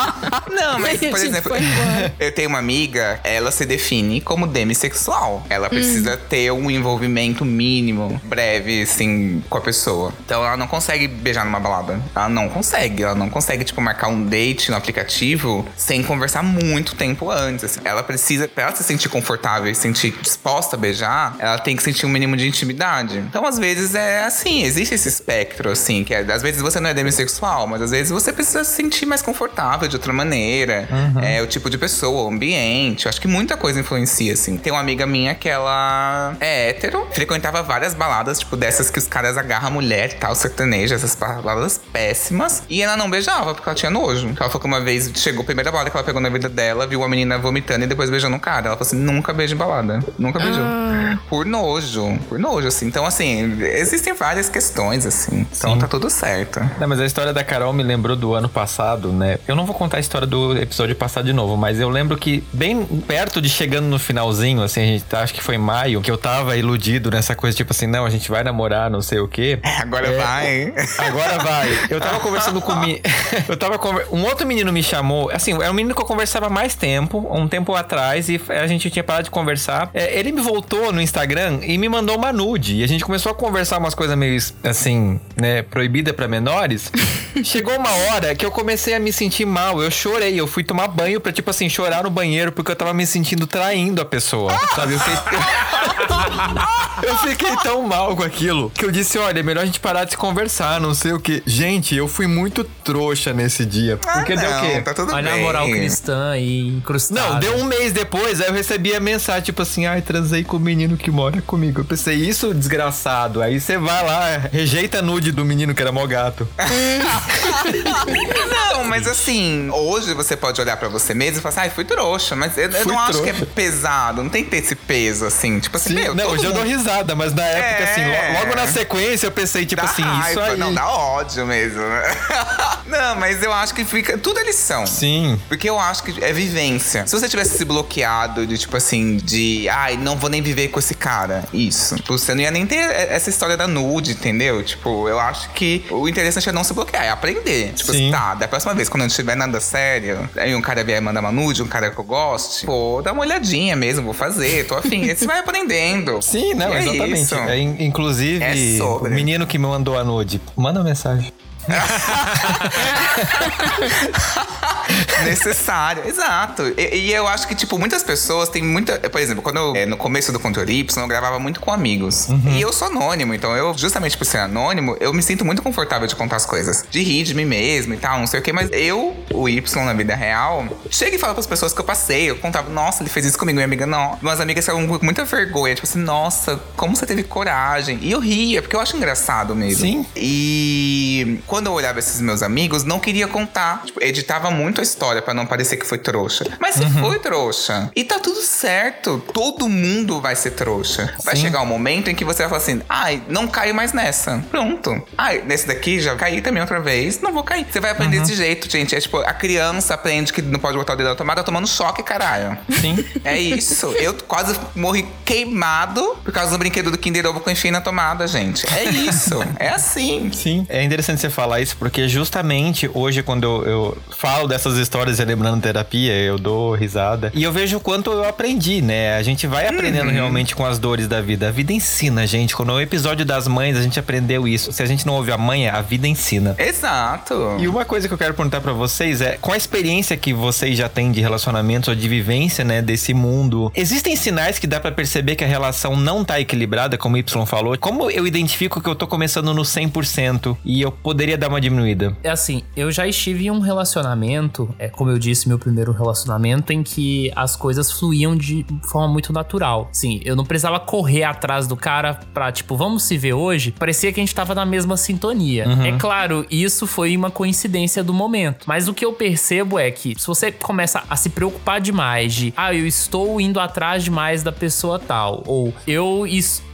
Não, mas, por exemplo, eu tenho uma amiga, ela se define como demissexual. Ela precisa ter um envolvimento mínimo, breve, assim, com a pessoa. Então ela não consegue beijar numa balada. Ela não consegue. Ela não consegue, tipo, marcar um date no aplicativo sem conversar muito tempo antes. assim. Ela precisa, pra ela se sentir confortável e se sentir disposta a beijar, ela tem que sentir um mínimo de intimidade. Então, às vezes, é assim, existe esse espectro, assim, que é, às vezes você não é demissexual, mas às vezes você precisa se sentir mais confortável de outra maneira. É o tipo de pessoa, o ambiente. Eu acho que muita coisa influencia, assim. Tem uma amiga minha que ela é hétero, frequentava várias baladas, tipo, dessas que os caras agarram a mulher e tal, sertaneja, essas baladas péssimas. E ela não beijava, porque ela tinha nojo. Ela falou que uma vez chegou a primeira balada que ela pegou na vida dela, viu uma menina vomitando e depois beijando um cara. Ela falou assim: nunca beijo em balada. Nunca beijou. Por nojo. Por nojo, assim. Então, assim, existem várias questões, assim. Então Sim. tá tudo certo. Não, mas a história da Carol me lembrou do ano passado, né? Eu não vou contar a história do episódio passado de novo, mas eu lembro que bem perto de chegando no finalzinho, assim, a gente tá, acho que foi em maio, que eu tava iludido nessa coisa, tipo assim, não, a gente vai namorar, não sei o quê. Agora É. vai. Agora vai. Eu tava conversando com mi... eu tava conver... um outro menino me chamou, assim, era um menino que eu conversava mais tempo, um tempo atrás e a gente tinha parado de conversar. É, ele me voltou no Instagram e me mandou uma nude e a gente começou a conversar umas coisas meio assim, né, proibida pra menores. chegou uma hora que eu comecei a me sentir mal. Eu chorei, eu fui tomar banho pra, tipo assim, chorar no banheiro porque eu tava me sentindo traindo a pessoa. Sabe? Eu fiquei... eu fiquei tão mal com aquilo que eu disse: olha, é melhor a gente parar de se conversar, não sei o que. Gente, eu fui muito trouxa nesse dia. Porque ah, deu o quê? Tá tudo Olha bem. a moral cristã aí incrustada. Não, deu um mês depois, aí eu recebi a mensagem, tipo assim, ai, transei com o menino que mora comigo. Eu pensei, isso, desgraçado. Aí você vai lá, rejeita nude do menino que era mó gato. Não, mas assim, hoje você pode olhar pra você mesmo e falar assim, ai, fui trouxa. Mas eu, eu não acho que é trouxa. pesado, não tem que ter esse peso, assim. Tipo assim, Sim, meu, não, hoje eu dou mundo risada, mas na época, É. assim, lo- logo na sequência eu pensei, tipo dá assim, raiva, isso aí. Não, dá ódio mesmo. né? não, mas eu acho que fica. Tudo é lição. Sim. Porque eu acho que é vivência. Se você tivesse se bloqueado de, tipo assim, de ai, não vou nem viver com esse cara. Isso. Tipo, você não ia nem ter essa história da nude, entendeu? Tipo, eu acho que o interessante é não se bloquear, é aprender. Tipo, Sim. tá, da próxima vez, quando não tiver nada sério, aí um cara vier mandar uma nude, um cara que eu goste, pô, dá uma olhadinha mesmo, vou fazer, tô afim. Aí você vai aprendendo. Sim, não, é exatamente. isso. É, in- inclusive, É o menino que me mandou a nude, manda uma mensagem. Necessário, exato. E, e eu acho que, tipo, muitas pessoas têm muita. Por exemplo, quando eu, é, no começo do Controle Y, eu gravava muito com amigos. E eu sou anônimo, então eu, justamente por ser anônimo, eu me sinto muito confortável de contar as coisas. De rir de mim mesmo e tal, não sei o quê. Mas eu, o Y na vida real, chego e falo pras pessoas que eu passei. Eu contava, nossa, ele fez isso comigo. Minha amiga, não. Umas amigas ficavam com muita vergonha. Tipo assim, nossa, como você teve coragem. E eu ria, porque eu acho engraçado mesmo. Sim. E quando eu olhava esses meus amigos, não queria contar. Tipo, editava muito história pra não parecer que foi trouxa. Mas se foi trouxa. E tá tudo certo. Todo mundo vai ser trouxa. Vai Sim. chegar um momento em que você vai falar assim: ai, não caio mais nessa. Pronto. Ai, nesse daqui já caí também outra vez. Não vou cair. Você vai aprender desse jeito, gente. É tipo, a criança aprende que não pode botar o dedo na tomada tomando choque, caralho. Sim. É isso. Eu quase morri queimado por causa do brinquedo do Kinder Ovo que eu enfiei na tomada, gente. É isso. É assim. Sim. É interessante você falar isso, porque justamente hoje, quando eu, eu falo dessas histórias lembrando terapia, eu dou risada. E eu vejo o quanto eu aprendi, né? A gente vai aprendendo realmente com as dores da vida. A vida ensina, gente. Quando no episódio das mães, a gente aprendeu isso. Se a gente não ouve a mãe, a vida ensina. Exato. E uma coisa que eu quero perguntar pra vocês é, com a experiência que vocês já têm de relacionamentos ou de vivência, né, desse mundo, existem sinais que dá pra perceber que a relação não tá equilibrada, como o Y falou? Como eu identifico que eu tô começando no 100% e eu poderia dar uma diminuída? É assim, eu já estive em um relacionamento, é como eu disse, meu primeiro relacionamento, em que as coisas fluíam de forma muito natural. Sim, eu não precisava correr atrás do cara pra, tipo, vamos se ver hoje. Parecia que a gente tava na mesma sintonia. É claro, isso foi uma coincidência do momento. Mas o que eu percebo é que se você começa a se preocupar demais de, ah, eu estou indo atrás demais da pessoa tal, ou eu estou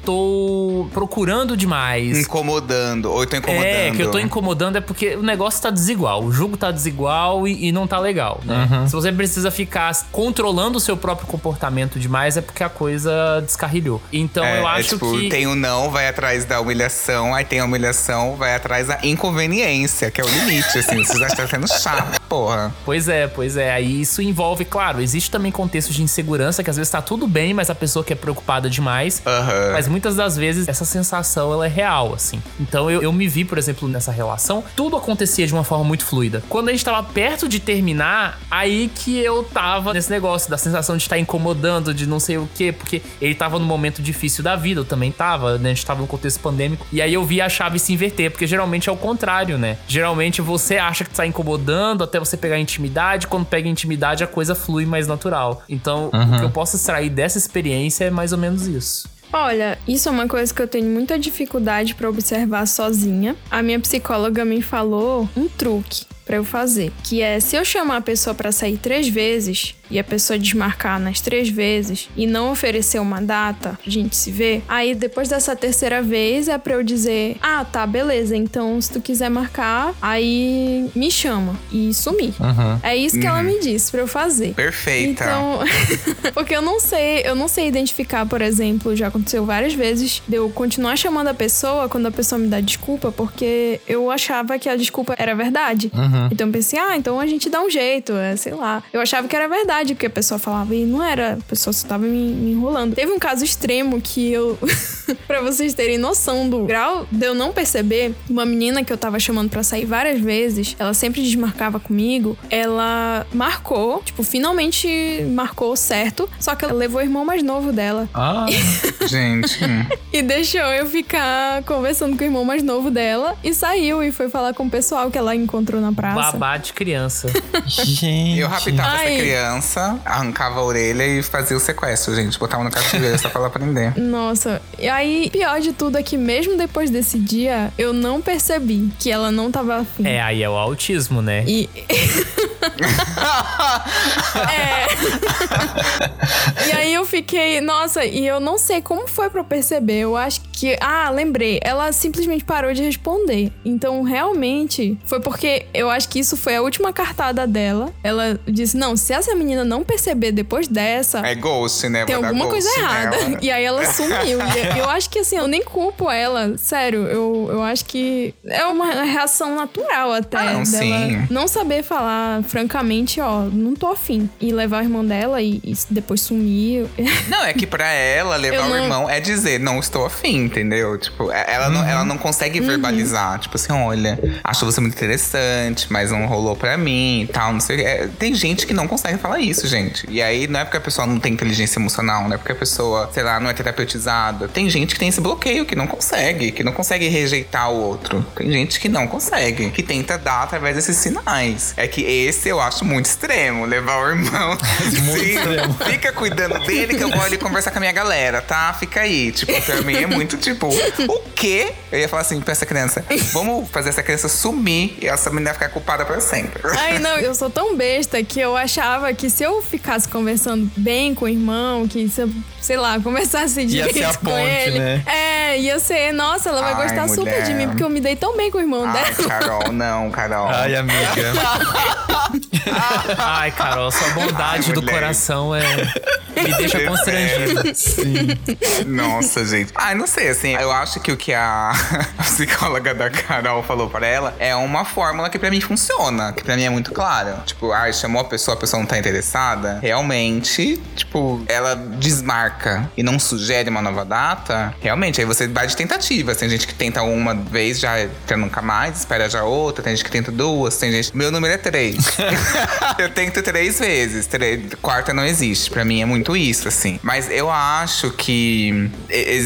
procurando demais, Incomodando. Ou eu tô incomodando. é, que eu tô incomodando é porque o negócio tá desigual. O jogo tá desigual e, e não tá legal, né? Se você precisa ficar controlando o seu próprio comportamento demais, é porque a coisa descarrilhou. Então É, eu é acho tipo, que. tem o não, vai atrás da humilhação, aí tem a humilhação, vai atrás da inconveniência, que é o limite, assim. Você já está sendo chato, porra. Pois é, pois é. Aí isso envolve, claro, existe também contextos de insegurança, que às vezes tá tudo bem, mas a pessoa que é preocupada demais. Aham. Mas muitas das vezes essa sensação ela é real, assim. Então eu, eu me vi, por exemplo, nessa relação, tudo acontecia de uma forma muito fluida. Quando a gente tava perto de terminar, aí que eu tava nesse negócio da sensação de estar incomodando, de não sei o quê, porque ele tava num momento difícil da vida, eu também tava, né? A gente tava num contexto pandêmico. E aí eu vi a chave se inverter, porque geralmente é o contrário, né? Geralmente você acha que tá incomodando até você pegar intimidade, quando pega intimidade a coisa flui mais natural. Então, o que eu posso extrair dessa experiência é mais ou menos isso. Olha, isso é uma coisa que eu tenho muita dificuldade pra observar sozinha. A minha psicóloga me falou um truque pra eu fazer, que é se eu chamar a pessoa pra sair três vezes e a pessoa desmarcar nas três vezes e não oferecer uma data pra gente se ver, aí depois dessa terceira vez é pra eu dizer: "Ah, tá, beleza. Então se tu quiser marcar, aí me chama" e sumir. É isso que ela me disse pra eu fazer. Perfeita. Então, porque eu não sei, eu não sei identificar, por exemplo, já aconteceu várias vezes de eu continuar chamando a pessoa quando a pessoa me dá desculpa, porque eu achava que a desculpa era verdade. Então eu pensei, ah, então a gente dá um jeito, é, sei lá. Eu achava que era verdade o que a pessoa falava e não era, a pessoa só tava me, me enrolando. Teve um caso extremo que eu pra vocês terem noção do grau de eu não perceber, uma menina que eu tava chamando pra sair várias vezes, ela sempre desmarcava comigo, ela marcou, tipo, finalmente marcou certo, só que ela levou o irmão mais novo dela. Ah, Gente. E deixou eu ficar conversando com o irmão mais novo dela e saiu e foi falar com o pessoal que ela encontrou na praça. babá de criança. Gente. Eu raptava Ai. essa criança, arrancava a orelha e fazia o sequestro, gente. Botava no cativeiro só pra ela aprender. Nossa, e aí, pior de tudo é que mesmo depois desse dia, eu não percebi que ela não tava afim. É, aí é o autismo, né? E. é. e aí eu fiquei, nossa, e eu não sei como foi pra eu perceber. Eu acho que. Ah, lembrei. Ela simplesmente parou de responder. Então, realmente, foi porque eu acho que isso foi a última cartada dela. Ela disse: Não, se essa menina não perceber depois dessa. É ghost, né? Tem alguma coisa ghost errada. nela. E aí ela sumiu. E eu acho que assim, eu nem culpo ela. Sério, eu, eu acho que é uma reação natural até Ah, não, dela não saber falar francamente, ó, não tô afim. E levar a irmã dela e, e depois sumir. Não, é que pra ela levar Eu o não- irmão é dizer, não estou afim, entendeu? Tipo, é- ela, não, ela não consegue Uhum. verbalizar. Tipo assim, olha, acho você muito interessante, mas não rolou pra mim e tal, não sei. É, tem gente que não consegue falar isso, gente. E aí não é porque a pessoa não tem inteligência emocional, não é porque a pessoa, sei lá, não é terapeutizada. Tem gente que tem esse bloqueio, que não consegue, que não consegue rejeitar o outro. Tem gente que não consegue, que tenta dar através desses sinais. É que esse eu acho muito extremo, levar o irmão. Sim, Fica cuidando dele que eu vou ali conversar com a minha galera, tá? Fica aí. Tipo, pra mim é muito tipo, o quê? Eu ia falar assim pra essa criança: vamos fazer essa criança sumir e essa menina ficar culpada pra sempre. Ai, não, eu sou tão besta que eu achava que se eu ficasse conversando bem com o irmão, que se eu, sei lá, conversasse Ia direito ser a com ponte, ele. né? É, ia ser, nossa, ela vai Ai, gostar super mulher. de mim, porque eu me dei tão bem com o irmão Ai, dela. Carol, não, Carol. Ai, amiga. Ai, Carol, sua bondade Ai, do coração é. Me deixa constrangido. Nossa, gente. Ai, não sei, assim, eu acho que o que a, a psicóloga da Carol falou pra ela é uma fórmula que pra mim funciona, que pra mim é muito clara. Tipo, ai, chamou a pessoa, a pessoa não tá interessada. Realmente, tipo, ela desmarca e não sugere uma nova data. Realmente, aí você vai de tentativas. Tem gente que tenta uma vez, já entra nunca mais, espera já outra. Tem gente que tenta duas, tem gente. Meu número é três. eu tento três vezes. Três, quarta não existe. Pra mim é muito isso, assim. Mas eu acho que e-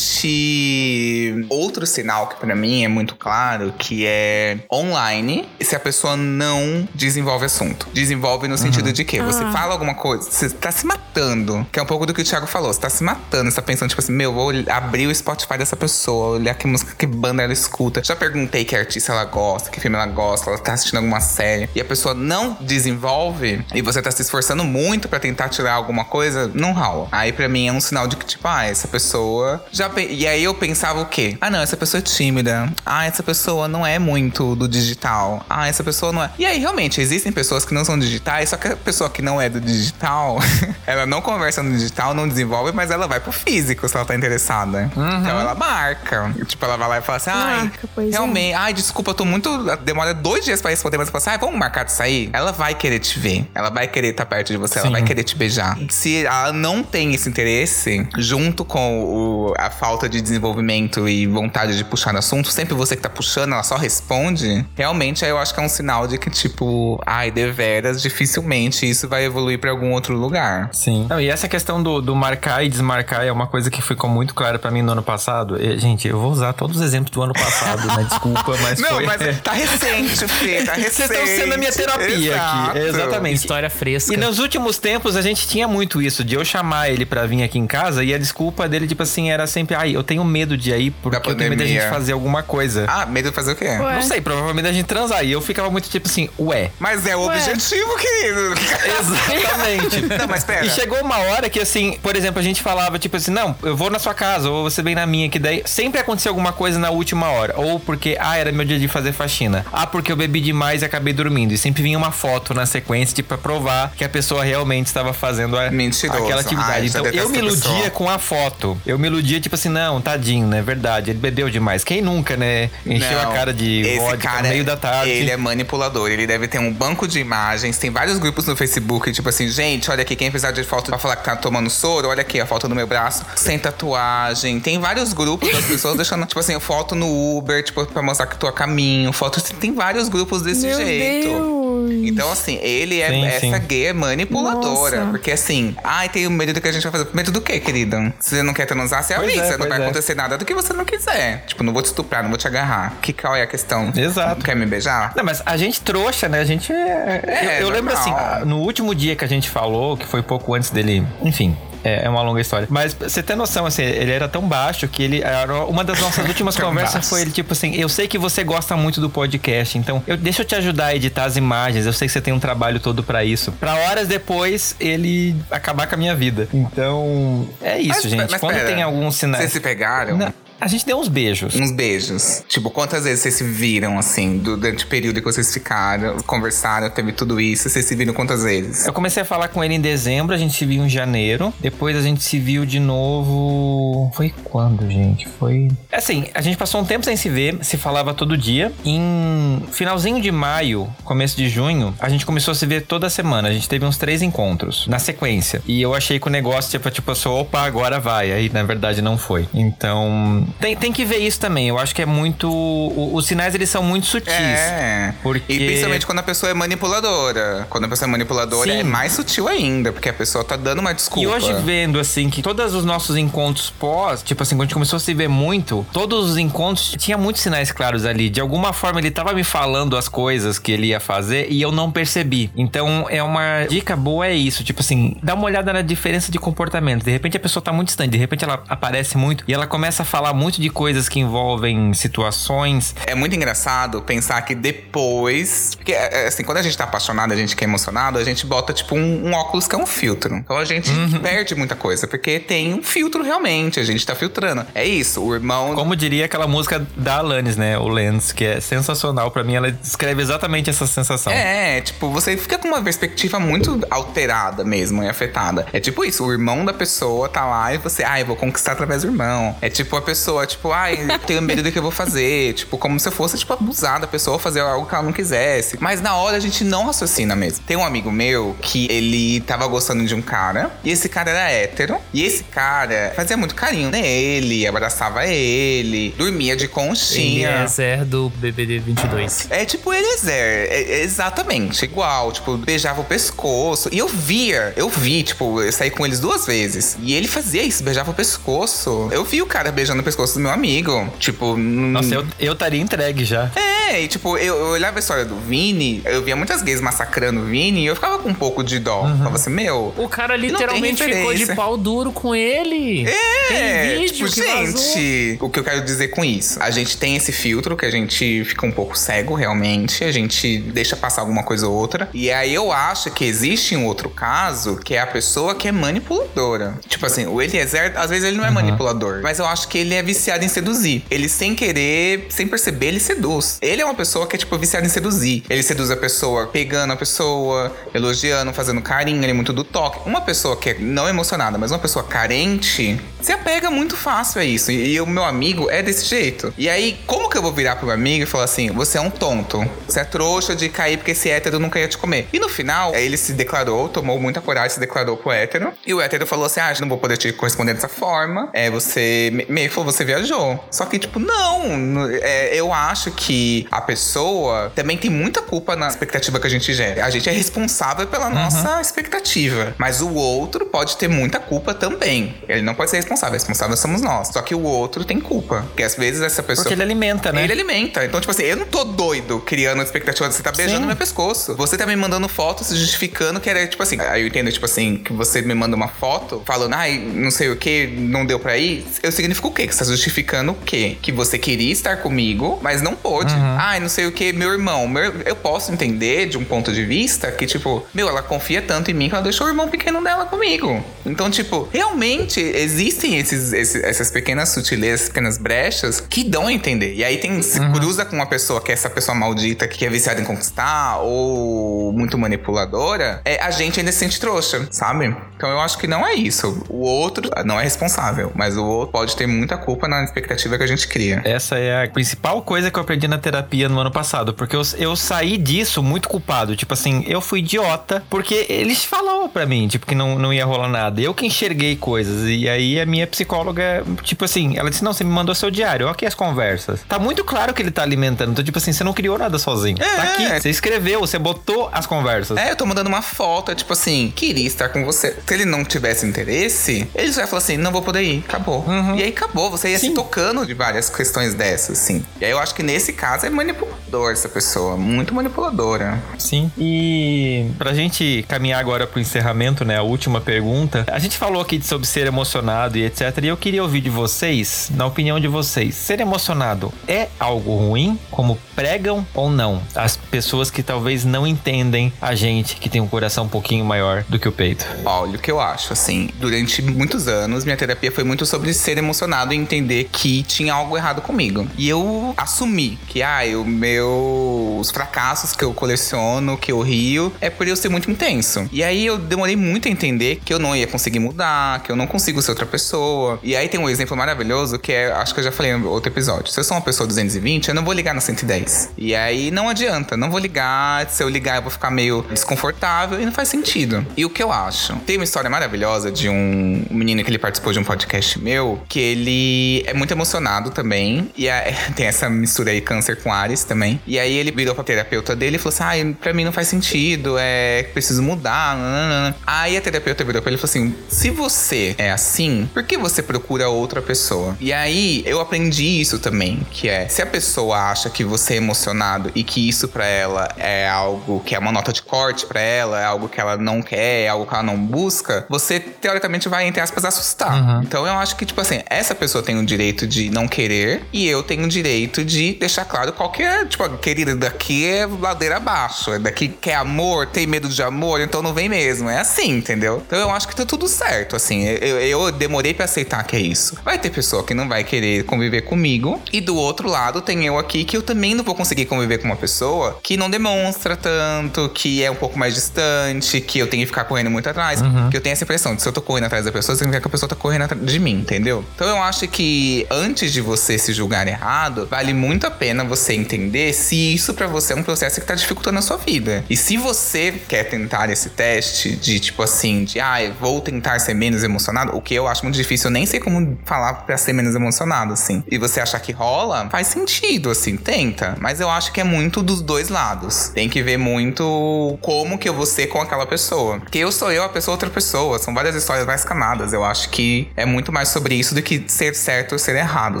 existe outro sinal que pra mim é muito claro, que é online, se a pessoa não desenvolve assunto. Desenvolve no sentido de que você Ah. fala alguma coisa, você tá se matando. Que é um pouco do que o Thiago falou. Você tá se matando, você tá pensando, tipo assim, meu, vou abrir o Spotify dessa pessoa, olhar que música, que banda ela escuta. Já perguntei que artista ela gosta, que filme ela gosta, ela tá assistindo alguma série. E a pessoa não desenvolve, e você tá se esforçando muito pra tentar tirar alguma coisa, não rola. Aí pra mim é um sinal de que, tipo, ah, essa pessoa já. pe- E aí eu pensava o quê? Ah, não, essa pessoa é tímida. Ah, essa pessoa não é muito do digital. Ah, essa pessoa não é. E aí, realmente, existem pessoas que não são digitais, só que a pessoa que não é do digital, ela não conversa no digital, não desenvolve, mas ela vai pro físico se ela tá interessada. Então ela marca. Tipo, ela vai lá e fala assim: ai, Marca, é. realmente, ai, desculpa, eu tô muito. Demora dois dias pra responder, mas eu falo assim: ai, vamos marcar de sair? Ela vai querer te ver. Ela vai querer estar perto de você, ela Sim. vai querer te beijar. Se ela não tem esse interesse, junto com o- a falta de desenvolvimento e vontade de puxar no assunto, sempre você que tá puxando, ela só responde, realmente aí eu acho que é um sinal de que, tipo, ai, deveras, dificilmente isso vai evoluir pra algum outro lugar. Sim. Não, e essa questão do, do marcar e desmarcar é uma coisa que ficou muito clara pra mim no ano passado. E, gente, eu vou usar todos os exemplos do ano passado, né? Desculpa, mas Não, foi. mas tá recente, Fê, tá recente. Vocês estão sendo a minha terapia aqui. Exato. Exatamente. História fresca. E nos últimos tempos a gente tinha muito isso, de eu chamar ele pra vir aqui em casa e a desculpa dele, tipo assim, era sempre, ai, eu tenho medo de ir porque eu tenho medo da gente fazer alguma coisa. Ah, medo de fazer o quê? Ué. Não sei, provavelmente a gente transar. E eu ficava muito tipo assim, ué. Mas é o Ué. objetivo, querido. Exatamente. Não, mas pera. E chegou uma hora que, assim, por exemplo, a gente falava, tipo assim, não, eu vou na sua casa, ou você vem na minha, que daí sempre acontecia alguma coisa na última hora. Ou porque, ah, era meu dia de fazer faxina. Ah, porque eu bebi demais e acabei dormindo. E sempre vinha uma foto na sequência, tipo, pra provar que a pessoa realmente estava fazendo a, a Mentiroso. aquela atividade. Ai, então eu me iludia pessoa. com a foto. Eu me iludia, tipo assim, não, tadinho, né? Verdade, ele bebeu demais. Quem nunca, né? Encheu Não, a cara de esse vodka cara, no meio da tarde. Ele é manipulador. Ele deve ter um banco de imagens. Tem vários grupos no Facebook, tipo assim, gente, olha aqui, quem precisar de foto pra falar que tá tomando soro, olha aqui a foto no meu braço, sem tatuagem. Tem vários grupos das pessoas deixando, tipo assim, foto no Uber, tipo, pra mostrar que tu a caminho. Foto. Tem vários grupos desse Meu jeito. Deus. Então, assim, ele é Sim, essa sim. gay é manipuladora. Nossa. Porque assim, ai, tenho medo do que a gente vai fazer. Medo do quê, querida? Se você não quer transar, você Pois é, avisa. Não vai é. acontecer nada do que você não quiser. Tipo, não vou te estuprar, não vou te agarrar. Que qual é a questão? Exato. Quer me beijar? Não, mas a gente trouxa, né? A gente é. É, eu eu lembro assim, no último dia que a gente falou, que foi pouco antes dele. Enfim. É é uma longa história. Mas você ter noção, assim, ele era tão baixo que ele. era Uma das nossas últimas conversas baixo. foi ele, tipo assim, eu sei que você gosta muito do podcast, então eu, deixa eu te ajudar a editar as imagens. Eu sei que você tem um trabalho todo pra isso. Pra horas depois ele acabar com a minha vida. Então, é isso, Mas- gente. mas Quando pera, tem alguns sinais. Vocês se pegaram? Não, a gente deu uns beijos. Uns beijos. Tipo, quantas vezes vocês se viram, assim, durante o período que vocês ficaram, conversaram, teve tudo isso? Vocês se viram quantas vezes? Eu comecei a falar com ele em dezembro, a gente se viu em janeiro. Depois a gente se viu de novo. Foi quando, gente? Foi. Assim, a gente passou um tempo sem se ver, se falava todo dia. Em finalzinho de maio, começo de junho, a gente começou a se ver toda semana. A gente teve uns três encontros na sequência. E eu achei que o negócio, tipo, tipo, eu sou, opa, agora vai. Aí, na verdade, não foi. Então, tem, tem que ver isso também. Eu acho que é muito. o- os sinais, eles são muito sutis. É. Porque- E principalmente quando a pessoa é manipuladora. Quando a pessoa é manipuladora Sim. é mais sutil ainda, porque a pessoa tá dando uma desculpa. E hoje vendo, assim, que todos os nossos encontros pós, tipo assim, quando a gente começou a se ver muito, todos os encontros tinha muitos sinais claros ali. De alguma forma ele tava me falando as coisas que ele ia fazer e eu não percebi. Então é uma dica boa é isso, tipo assim, dá uma olhada na diferença de comportamento. De repente a pessoa tá muito distante, de repente ela aparece muito e ela começa a falar muito de coisas que envolvem situações. É muito engraçado pensar que depois. Porque, é, é, assim, quando a gente tá apaixonado, a gente que é emocionado, a gente bota, tipo, um, um óculos que é um filtro. Então a gente Uhum. perde muita coisa, porque tem um filtro realmente, a gente tá filtrando. É isso, o irmão. Como diria aquela música da Alanis, né? O Lens, que é sensacional pra mim, ela descreve exatamente essa sensação. É, tipo, você fica com uma perspectiva muito alterada mesmo e afetada. É tipo isso, o irmão da pessoa tá lá e você, ai, eu vou conquistar através do irmão. É tipo a pessoa, tipo, ai, eu tenho medo do que eu vou fazer. Tipo, como se eu fosse, tipo, abusar da pessoa, fazer algo que ela não quisesse. Mas na hora a gente não raciocina mesmo. Tem um amigo meu que ele tava gostando de um cara e esse cara era hétero. E esse cara fazia muito carinho nele, abraçava ele, dormia de conchinha. é Zer do BBD 22. É tipo Eliezer, é, é exatamente igual, tipo, beijava o pescoço. E eu via, eu vi, tipo, eu saí com eles duas vezes. E ele fazia isso, beijava o pescoço. Eu vi o cara beijando o pescoço do meu amigo. Tipo, Nossa, eu estaria entregue já. É, e tipo, eu, eu olhava a história do Vini, eu via muitas gays massacrando o Vini e eu ficava com um pouco de dó. Uhum. Falava assim, meu. O cara literalmente ficou de pau duro com ele. É, Tem vídeo tipo, que vazou. gente, o que eu quero dizer com isso? A gente tem esse filtro que a gente fica um pouco cego, realmente. A gente deixa passar alguma coisa ou outra. E aí eu acho que existe um outro caso, que é a pessoa que é manipuladora. Tipo assim, o Eliezer, às vezes ele não é manipulador, mas eu acho que ele é viciado em seduzir. Ele sem querer, sem perceber, ele seduz. Ele é uma pessoa que é, tipo, viciado em seduzir. Ele seduz a pessoa pegando a pessoa, elogiando, fazendo carinho, ele é muito do toque. Uma pessoa que é não emocionada, mas uma pessoa carente, se apega muito fácil a isso. E, e o meu amigo é desse jeito. E aí, como que eu vou virar pro meu amigo e falar assim: você é um tonto, você é trouxa de cair porque esse hétero nunca ia te comer? E no final, ele se declarou, tomou muita coragem, se declarou pro hétero. E o hétero falou assim: ah, não vou poder te corresponder dessa forma. É, você. me- Meio falou, você viajou. Só que, tipo, não. é, eu acho que a pessoa também tem muita culpa na expectativa que a gente gera. A gente é responsável pela nossa expectativa. Mas o outro pode ter muita culpa também. Ele não pode ser responsável. Responsável somos nós. Só que o outro tem culpa. Porque às vezes essa pessoa. Porque ele alimenta, né? Ele alimenta. Então, tipo assim, eu não tô doido criando a expectativa de você tá beijando Sim. meu pescoço. Você tá me mandando foto se justificando que era, tipo assim. Aí eu entendo, tipo assim, que você me manda uma foto falando, ai, não sei o que, não deu pra ir. Eu significa o quê? Que você tá justificando o quê? Que você queria estar comigo, mas não pôde. Ai, não sei o que, meu irmão. Meu, eu posso entender de um ponto de vista que, tipo, meu, ela confia tanto em mim que ela deixou o irmão pequeno dela comigo. Então, tipo, realmente existem esses, esses essas pequenas sutilezas, pequenas brechas que dão a entender. E aí tem, se cruza com uma pessoa que é essa pessoa maldita que é viciada em conquistar ou muito manipuladora, é, a gente ainda se sente trouxa, sabe? Então eu acho que não é isso. O outro não é responsável, mas o outro pode ter muita culpa na expectativa que a gente cria. Essa é a principal coisa que eu aprendi na terapia no ano passado, porque eu, eu saí disso muito culpado. Tipo assim, eu fui idiota, porque eles falavam para mim, tipo, que não, não ia rolar nada. Eu que enxerguei coisas. E aí a minha psicóloga, tipo assim, ela disse: Não, você me mandou seu diário, ok as conversas. Tá muito claro que ele tá alimentando. Então, tipo assim, você não criou nada sozinho. É. Tá aqui. Você escreveu, você botou as conversas. É, eu tô mandando uma foto, é tipo assim, queria estar com você. Se ele não tivesse interesse, ele já ia falar assim, não vou poder ir, acabou. E aí acabou, você ia se tocando de várias questões dessas, assim. E aí eu acho que nesse caso é money manipulador essa pessoa, muito manipuladora. Sim. E pra gente caminhar agora pro encerramento, né? A última pergunta. A gente falou aqui sobre ser emocionado e etc. E eu queria ouvir de vocês, na opinião de vocês, ser emocionado é algo ruim, como pregam ou não? As pessoas que talvez não entendem a gente, que tem um coração um pouquinho maior do que o peito. Olha o que eu acho, assim, durante muitos anos, minha terapia foi muito sobre ser emocionado e entender que tinha algo errado comigo. E eu assumi que, ah, o meu. Os fracassos que eu coleciono, que eu rio, é por eu ser muito intenso. E aí eu demorei muito a entender que eu não ia conseguir mudar, que eu não consigo ser outra pessoa. E aí tem um exemplo maravilhoso que é, acho que eu já falei no outro episódio. Se eu sou uma pessoa 220, eu não vou ligar na 110. E aí não adianta, não vou ligar. Se eu ligar, eu vou ficar meio desconfortável e não faz sentido. E o que eu acho? Tem uma história maravilhosa de um menino que ele participou de um podcast meu, que ele é muito emocionado também. E é- tem essa mistura aí, câncer com Ares também. E aí ele virou pra terapeuta dele e falou assim: ai, pra mim não faz sentido, é preciso mudar. nananana." Aí a terapeuta virou pra ele e falou assim: se você é assim, por que você procura outra pessoa? E aí eu aprendi isso também, que é se a pessoa acha que você é emocionado e que isso pra ela é algo que é uma nota de corte pra ela, é algo que ela não quer, é algo que ela não busca, você teoricamente vai, entre aspas, assustar. Então eu acho que, tipo assim, essa pessoa tem o direito de não querer e eu tenho o direito de deixar claro qual que é, tipo, querida, daqui é ladeira abaixo, é daqui quer amor, tem medo de amor, então não vem mesmo. É assim, entendeu? Então eu acho que tá tudo certo, assim. Eu, eu demorei pra aceitar que é isso. Vai ter pessoa que não vai querer conviver comigo, e do outro lado tem eu aqui que eu também não vou conseguir conviver com uma pessoa que não demonstra tanto, que é um pouco mais distante, que eu tenho que ficar correndo muito atrás. Que eu tenho essa impressão de se eu tô correndo atrás da pessoa, significa que a pessoa tá correndo atrás de mim, entendeu? Então eu acho que antes de você se julgar errado, vale muito a pena você entender se isso pra você é um processo que tá dificultando a sua vida. E se você quer tentar esse teste de tipo assim, de ah, eu vou tentar ser menos emocionado, o que eu acho muito difícil, eu nem sei como falar pra ser menos emocionado, assim. E você achar que rola, faz sentido, assim, tenta. Mas eu acho que é muito dos dois lados. Tem que ver muito como que eu vou ser com aquela pessoa. Porque eu sou eu, a pessoa é outra pessoa. São várias histórias mais camadas. Eu acho que é muito mais sobre isso do que ser certo ou ser errado,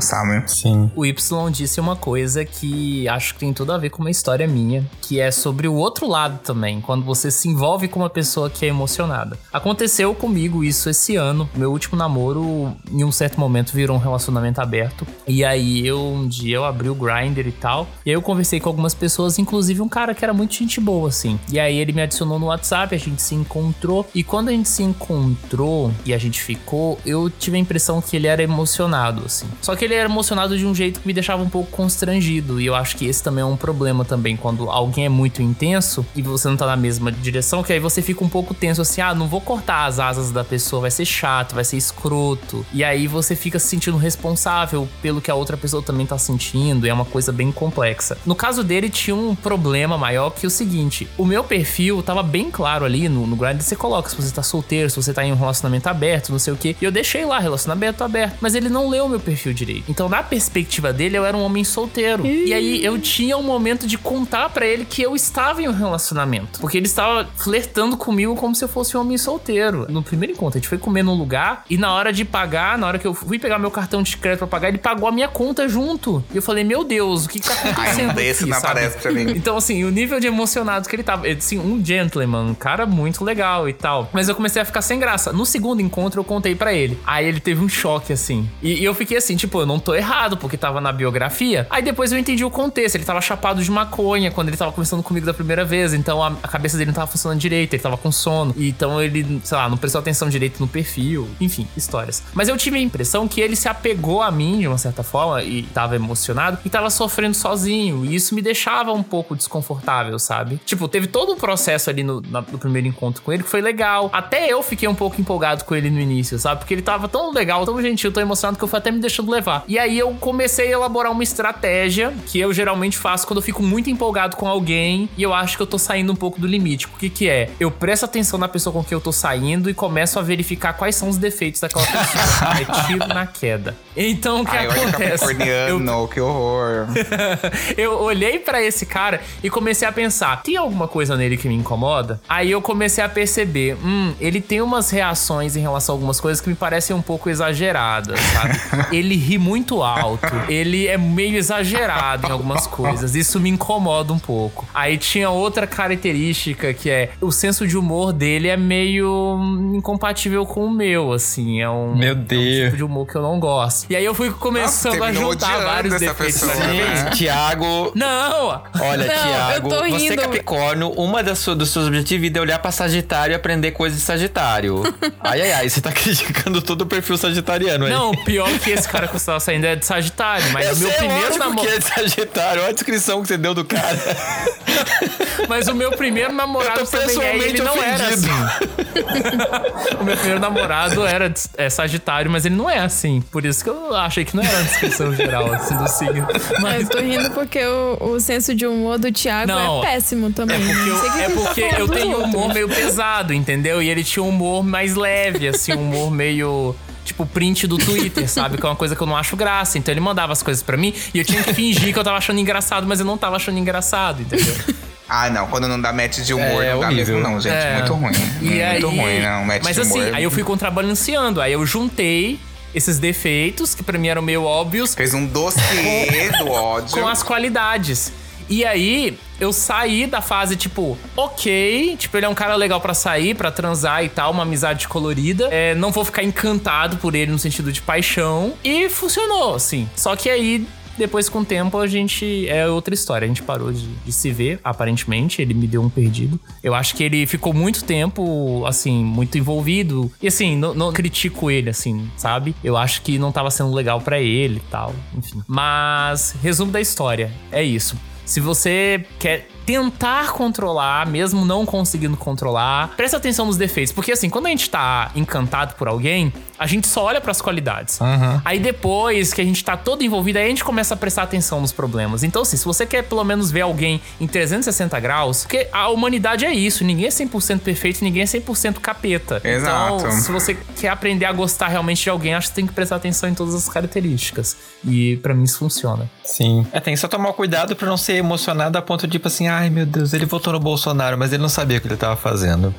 sabe? Sim. O Y disse uma coisa que acho que tem tudo a ver com uma história minha, que é sobre o outro lado também, quando você se envolve com uma pessoa que é emocionada. Aconteceu comigo isso esse ano. Meu último namoro, em um certo momento, virou um relacionamento aberto. E aí eu um dia eu abri o Grindr e tal. E aí eu conversei com algumas pessoas, inclusive um cara que era muito gente boa, assim. E aí ele me adicionou no WhatsApp, a gente se encontrou. E quando a gente se encontrou e a gente ficou, eu tive a impressão que ele era emocionado, assim. Só que ele era emocionado de um jeito que me deixava um pouco constrangido. E eu acho que esse também é um problema também, quando alguém é muito intenso e você não tá na mesma direção, que aí você fica um pouco tenso assim, ah, não vou cortar as asas da pessoa, vai ser chato, vai ser escroto. E aí você fica se sentindo responsável pelo que a outra pessoa também tá sentindo, é uma coisa bem complexa. No caso dele, tinha um problema maior que o seguinte: o meu perfil tava bem claro ali no, no Grindr, você coloca se você tá solteiro, se você tá em um relacionamento aberto, não sei o que. E eu deixei lá, relacionamento aberto, mas ele não leu o meu perfil direito. Então, na perspectiva dele, eu era um homem solteiro. E aí eu tinha um momento de contar pra ele que eu estava em um relacionamento. Porque ele estava flertando comigo como se eu fosse um homem solteiro. No primeiro encontro, a gente foi comer num lugar e na hora de pagar, na hora que eu fui pegar meu cartão de crédito pra pagar, ele pagou a minha conta junto. E eu falei, meu Deus, o que, que tá acontecendo? Ai, desse aqui, não sabe? aparece pra mim. Então, assim, o nível de emocionado que ele tava, assim, um gentleman, um cara muito legal e tal. Mas eu comecei a ficar sem graça. No segundo encontro, eu contei pra ele. Aí ele teve um choque, assim. E, e eu fiquei assim, tipo, eu não tô errado, porque tava na biografia. Aí depois eu entendi o contexto. Ele tava chapado de maconha quando ele tava conversando comigo da primeira vez. Então a, a cabeça dele não tava funcionando direito, ele tava com sono. Então ele, sei lá, não prestou atenção direito no perfil. Enfim, histórias. Mas eu tive a impressão que ele se apegou a mim de uma certa forma e tava emocionado e tava sofrendo sozinho. E isso me deixava um pouco desconfortável, sabe? Tipo, teve todo um processo ali no, na, no primeiro encontro com ele que foi legal. Até eu fiquei um pouco empolgado com ele no início, sabe? Porque ele tava tão legal, tão gentil, tão emocionado que eu fui até me deixando levar. E aí eu comecei a elaborar uma estratégia que eu geralmente faço quando eu fico muito empolgado com alguém e eu acho que eu tô saindo um pouco do limite. O que que é? Eu presto atenção na pessoa com quem eu tô saindo e começo a verificar quais são os defeitos daquela pessoa. é tiro na queda. Então o que Ai, olha acontece? Capricorniano, que horror. eu olhei pra esse cara e comecei a pensar: tem alguma coisa nele que me incomoda? Aí eu comecei a perceber: hum, ele tem umas reações em relação a algumas coisas que me parecem um pouco exageradas, sabe? ele ri muito alto, ele é meio exagerado em algumas coisas. Isso me incomoda um pouco. Aí tinha outra característica que é o senso de humor dele é meio incompatível com o meu, assim. É um, Meu é um Deus. tipo de humor que eu não gosto. E aí eu fui começando a terminou juntar vários defeitos pessoa, né? Tiago, Não! Olha, Não, Tiago, eu tô você é. Capricórnio, uma das suas, dos seus objetivos é olhar pra Sagitário e aprender coisas de Sagitário. ai, ai, ai, você tá criticando todo o perfil sagitariano aí. Não, pior que esse cara que você tava saindo é de Sagitário, mas eu o meu sei, primeiro namorado. que é de Sagitário. A descrição que você deu do cara. Mas o meu primeiro namorado Eu tô também é, ele pessoalmente não era assim. o meu primeiro namorado era é Sagitário, mas ele não é assim. Por isso que eu achei que não era uma descrição geral assim do signo. Mas Eu tô rindo porque o, o senso de humor do Thiago Não, é péssimo também. É porque, eu, é tá porque eu tenho um humor meio pesado, entendeu? E ele tinha um humor mais leve, assim, um humor meio. Tipo, print do Twitter, sabe? Que é uma coisa que eu não acho graça. Então ele mandava as coisas pra mim e eu tinha que fingir que eu tava achando engraçado, mas eu não tava achando engraçado, entendeu? Ah, não. Quando não dá match de humor, É não dá mesmo, não, gente. É. Muito ruim. E aí, muito ruim, não. Match mas de assim, humor. aí eu fui contrabalanceando. Aí eu juntei esses defeitos, que pra mim eram meio óbvios, Fez um dossiê do ódio. com as qualidades. E aí, eu saí da fase, tipo, ok, tipo, ele é um cara legal pra sair, pra transar e tal, uma amizade colorida. É, não vou ficar encantado por ele no sentido de paixão. E funcionou, assim. Só que aí. Depois, com o tempo, a gente. É outra história. A gente parou de, de se ver, aparentemente. Ele me deu um perdido. Eu acho que ele ficou muito tempo, assim, muito envolvido. E assim, não, critico ele, assim, sabe? Eu acho que não tava sendo legal pra ele e tal. Enfim. Mas, resumo da história: é isso. Se você quer tentar controlar, mesmo não conseguindo controlar, presta atenção nos defeitos. Porque assim, quando a gente tá encantado por alguém, a gente só olha pras qualidades. Aí depois que a gente tá todo envolvido, aí a gente começa a prestar atenção nos problemas. Então, assim, se você quer pelo menos ver alguém em 360 graus, porque a humanidade é isso, ninguém é 100% perfeito, ninguém é 100% capeta. Exato. Então, se você quer aprender a gostar realmente de alguém, acho que tem que prestar atenção em todas as características. E pra mim isso funciona. Sim. É, tem que só tomar cuidado pra não ser emocionado a ponto de, tipo assim, ai meu Deus, ele votou no Bolsonaro, mas ele não sabia o que ele tava fazendo.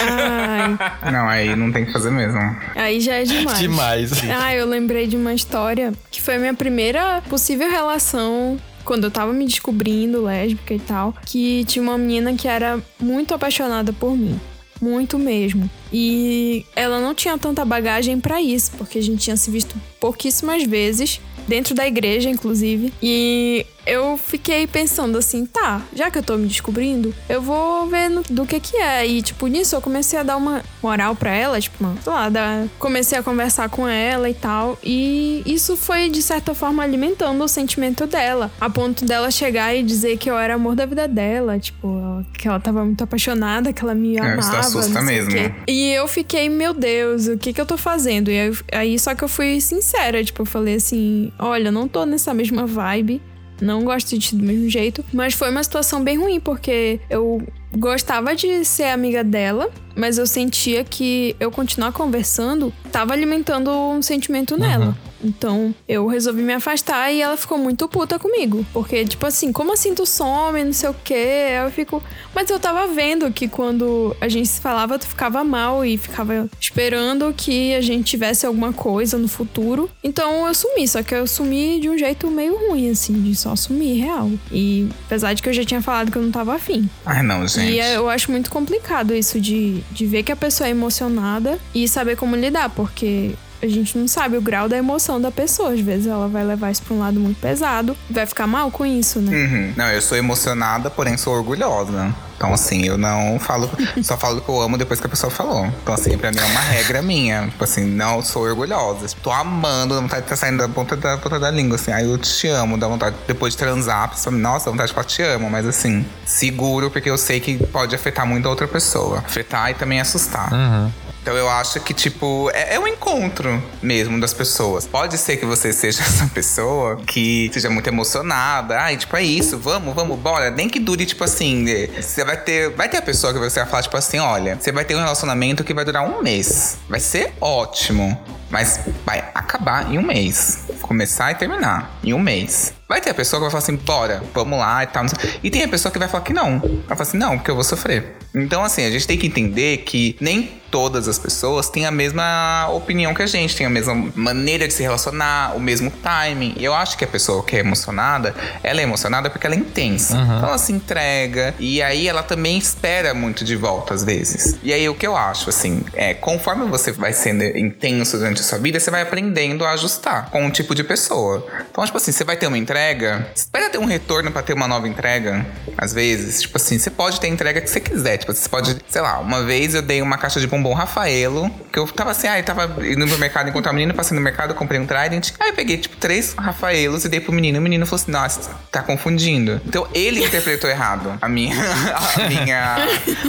Ai, Não, aí não tem que fazer mesmo. aí já é demais. Demais. Ah, eu lembrei de uma história que foi a minha primeira possível relação quando eu tava me descobrindo lésbica e tal, que tinha uma menina que era muito apaixonada por mim. Muito mesmo. E ela não tinha tanta bagagem pra isso, porque a gente tinha se visto pouquíssimas vezes, dentro da igreja, inclusive. E eu fiquei pensando assim, tá, já que eu tô me descobrindo, eu vou ver no- do que que é. E, tipo, nisso eu comecei a dar uma moral pra ela, tipo, uma, sei lá, dar- comecei a conversar com ela e tal. E isso foi, de certa forma, alimentando o sentimento dela. A ponto dela chegar e dizer que eu era amor da vida dela, tipo, que ela tava muito apaixonada, que ela me É, amava. isso assusta mesmo. quê. E eu fiquei, meu Deus, o que que eu tô fazendo? E aí, aí só que eu fui sincera, tipo, eu falei assim: olha, não tô nessa mesma vibe. Não gosto de ti do mesmo jeito. Mas foi uma situação bem ruim, porque eu gostava de ser amiga dela, mas eu sentia que eu continuar conversando tava alimentando um sentimento nela. Então eu resolvi me afastar e ela ficou muito puta comigo. Porque, tipo assim, como assim tu some, não sei o quê? Eu fico. Mas eu tava vendo que quando a gente se falava, tu ficava mal e ficava esperando que a gente tivesse alguma coisa no futuro. Então eu sumi, só que eu sumi de um jeito meio ruim, assim, de só sumir real. E apesar de que eu já tinha falado que eu não tava afim. Ai, não, gente. E eu acho muito complicado isso de, de ver que a pessoa é emocionada e saber como lidar, porque a gente não sabe o grau da emoção da pessoa. Às vezes ela vai levar isso pra um lado muito pesado, vai ficar mal com isso, né? Uhum. Não, eu sou emocionada, porém sou orgulhosa. Então, assim, eu não falo, só falo que eu amo depois que a pessoa falou. Então, assim, pra mim é uma regra minha. Tipo assim, não sou orgulhosa. Tô amando, dá vontade de estar saindo da ponta da, ponta da língua, assim. Aí eu te amo, dá vontade, depois de transar, a pessoa, nossa, dá vontade de falar te amo. Mas, assim, seguro, porque eu sei que pode afetar muito a outra pessoa. Afetar e também assustar. Uhum. Então eu acho que, tipo, é, é um encontro mesmo das pessoas. Pode ser que você seja essa pessoa que seja muito emocionada. Ai, tipo, é isso, vamos, vamos, bora. Nem que dure, tipo assim, você vai ter. Vai ter a pessoa que você vai falar, tipo assim, olha, você vai ter um relacionamento que vai durar um mês. Vai ser ótimo. Mas vai acabar em um mês. Começar e terminar em um mês. Vai ter a pessoa que vai falar assim, bora, vamos lá e tal. E tem a pessoa que vai falar que não. Vai falar assim, não, porque eu vou sofrer. Então, assim, a gente tem que entender que nem todas as pessoas têm a mesma opinião que a gente, tem a mesma maneira de se relacionar, o mesmo timing. E eu acho que a pessoa que é emocionada, ela é emocionada porque ela é intensa. Uhum. Então ela se entrega e aí ela também espera muito de volta às vezes. E aí o que eu acho, assim, é conforme você vai sendo intenso durante a sua vida, você vai aprendendo a ajustar com um tipo de pessoa. Então, tipo assim, você vai ter uma entrega, espera ter um retorno para ter uma nova entrega. Às vezes, tipo assim, você pode ter a entrega que você quiser. Tipo, você pode, sei lá, uma vez eu dei uma caixa de bombom Rafaelo, que eu tava assim, eu tava indo pro mercado encontrar um menino, passei no mercado, comprei um Trident. Aí eu peguei, tipo, três Rafaelos e dei pro menino. O menino falou assim, nossa, tá confundindo. Então ele interpretou errado a minha. A minha.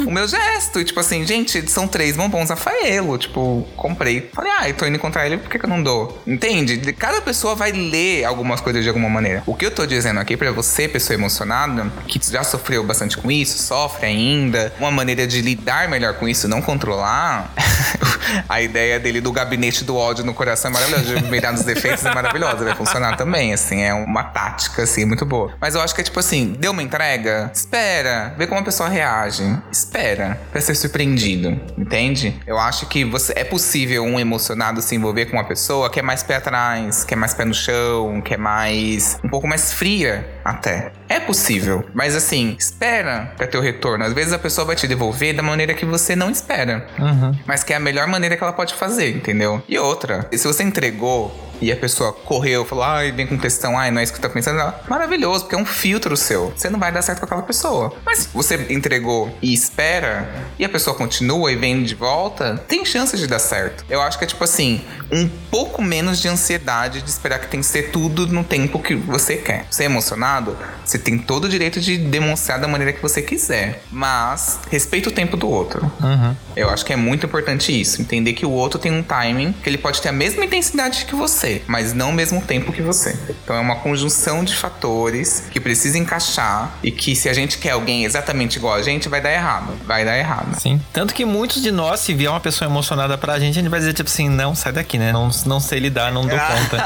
o meu gesto. E, tipo assim, gente, são três bombons Rafaelo. Tipo, comprei. Falei, ah, eu tô indo encontrar ele, por que, que eu não dou? Entende? Cada pessoa vai ler algumas coisas de alguma maneira. O que eu tô dizendo aqui pra você, pessoa emocionada, que já sofreu bastante com isso, sofre ainda, uma maneira de lidar melhor com isso, não controlar, Wow. a ideia dele do gabinete do ódio no coração é maravilhosa. De mirar nos defeitos é maravilhosa. Vai funcionar também, assim. É uma tática, assim, muito boa. Mas eu acho que é tipo assim, deu uma entrega? Espera. Vê como a pessoa reage. Espera. Pra ser surpreendido. Entende? Eu acho que você é possível um emocionado se envolver com uma pessoa que é mais pé atrás, que é mais pé no chão, que é mais. um pouco mais fria até. É possível. Mas assim, espera pra ter o retorno. Às vezes a pessoa vai te devolver da maneira que você não espera. Uhum. Mas que é a melhor maneira que ela pode fazer, entendeu? E outra, se você entregou e a pessoa correu, falou, ai, vem com questão, ai, não é isso que tá pensando. Maravilhoso, porque é um filtro seu. Você não vai dar certo com aquela pessoa. Mas se você entregou e espera, e a pessoa continua e vem de volta, tem chance de dar certo. Eu acho que é tipo assim, um pouco menos de ansiedade de esperar que tem que ser tudo no tempo que você quer. Você é emocionado? Você tem todo o direito de demonstrar da maneira que você quiser. Mas respeita o tempo do outro. Uhum. Eu acho que é muito importante isso. Entender que o outro tem um timing, que ele pode ter a mesma intensidade que você você, mas não ao mesmo tempo que você. Então é uma conjunção de fatores que precisa encaixar e que se a gente quer alguém exatamente igual a gente, vai dar errado. Vai dar errado. Sim. Tanto que muitos de nós, se vier uma pessoa emocionada pra gente, a gente vai dizer tipo assim, não, sai daqui, né? Não, não sei lidar, não dou conta.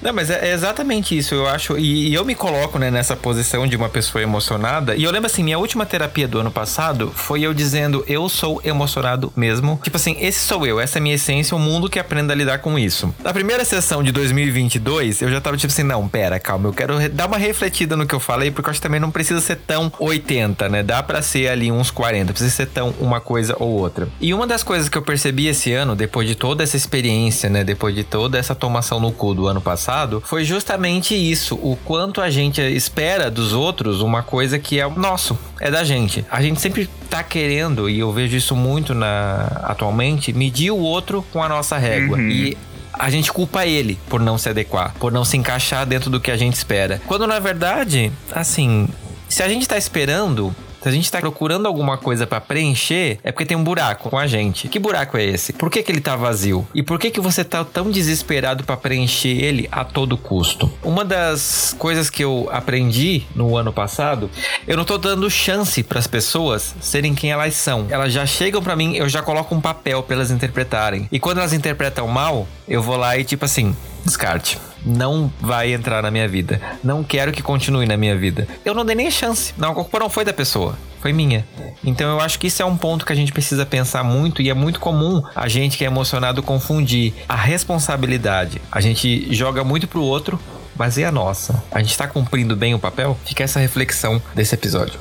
não, mas é, exatamente isso, eu acho. E, e eu me coloco né, nessa posição de uma pessoa emocionada. E eu lembro assim, minha última terapia do ano passado foi eu dizendo, eu sou emocionado mesmo. Tipo assim, esse sou eu, essa é a minha essência, o mundo mundo que aprenda a lidar com isso. Na primeira sessão de 2022, eu já tava tipo assim, não, pera, calma, eu quero dar uma refletida no que eu falei, porque eu acho que também não precisa ser tão 80, né? Dá para ser ali uns 40, precisa ser tão uma coisa ou outra. E uma das coisas que eu percebi esse ano, depois de toda essa experiência, né, depois de toda essa tomação no cu do ano passado, foi justamente isso, o quanto a gente espera dos outros uma coisa que é nosso, é da gente. A gente sempre tá querendo, e eu vejo isso muito na atualmente, medir o outro com a nossa nossa régua. Uhum. E a gente culpa ele por não se adequar, por não se encaixar dentro do que a gente espera. Quando na verdade, assim, se a gente tá esperando se a gente tá procurando alguma coisa para preencher, é porque tem um buraco com a gente. Que buraco é esse? Por que, que ele tá vazio? E por que, que você tá tão desesperado para preencher ele a todo custo? Uma das coisas que eu aprendi no ano passado, eu não tô dando chance para as pessoas serem quem elas são. Elas já chegam para mim, eu já coloco um papel para elas interpretarem. E quando elas interpretam mal, eu vou lá e tipo assim, descarte não vai entrar na minha vida. Não quero que continue na minha vida. Eu não dei nem chance. Não, a culpa não foi da pessoa. Foi minha. Então eu acho que isso é um ponto que a gente precisa pensar muito e é muito comum a gente que é emocionado confundir a responsabilidade. A gente joga muito pro outro, mas e a nossa? A gente tá cumprindo bem o papel? Fica essa reflexão desse episódio.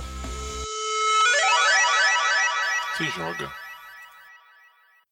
Se joga.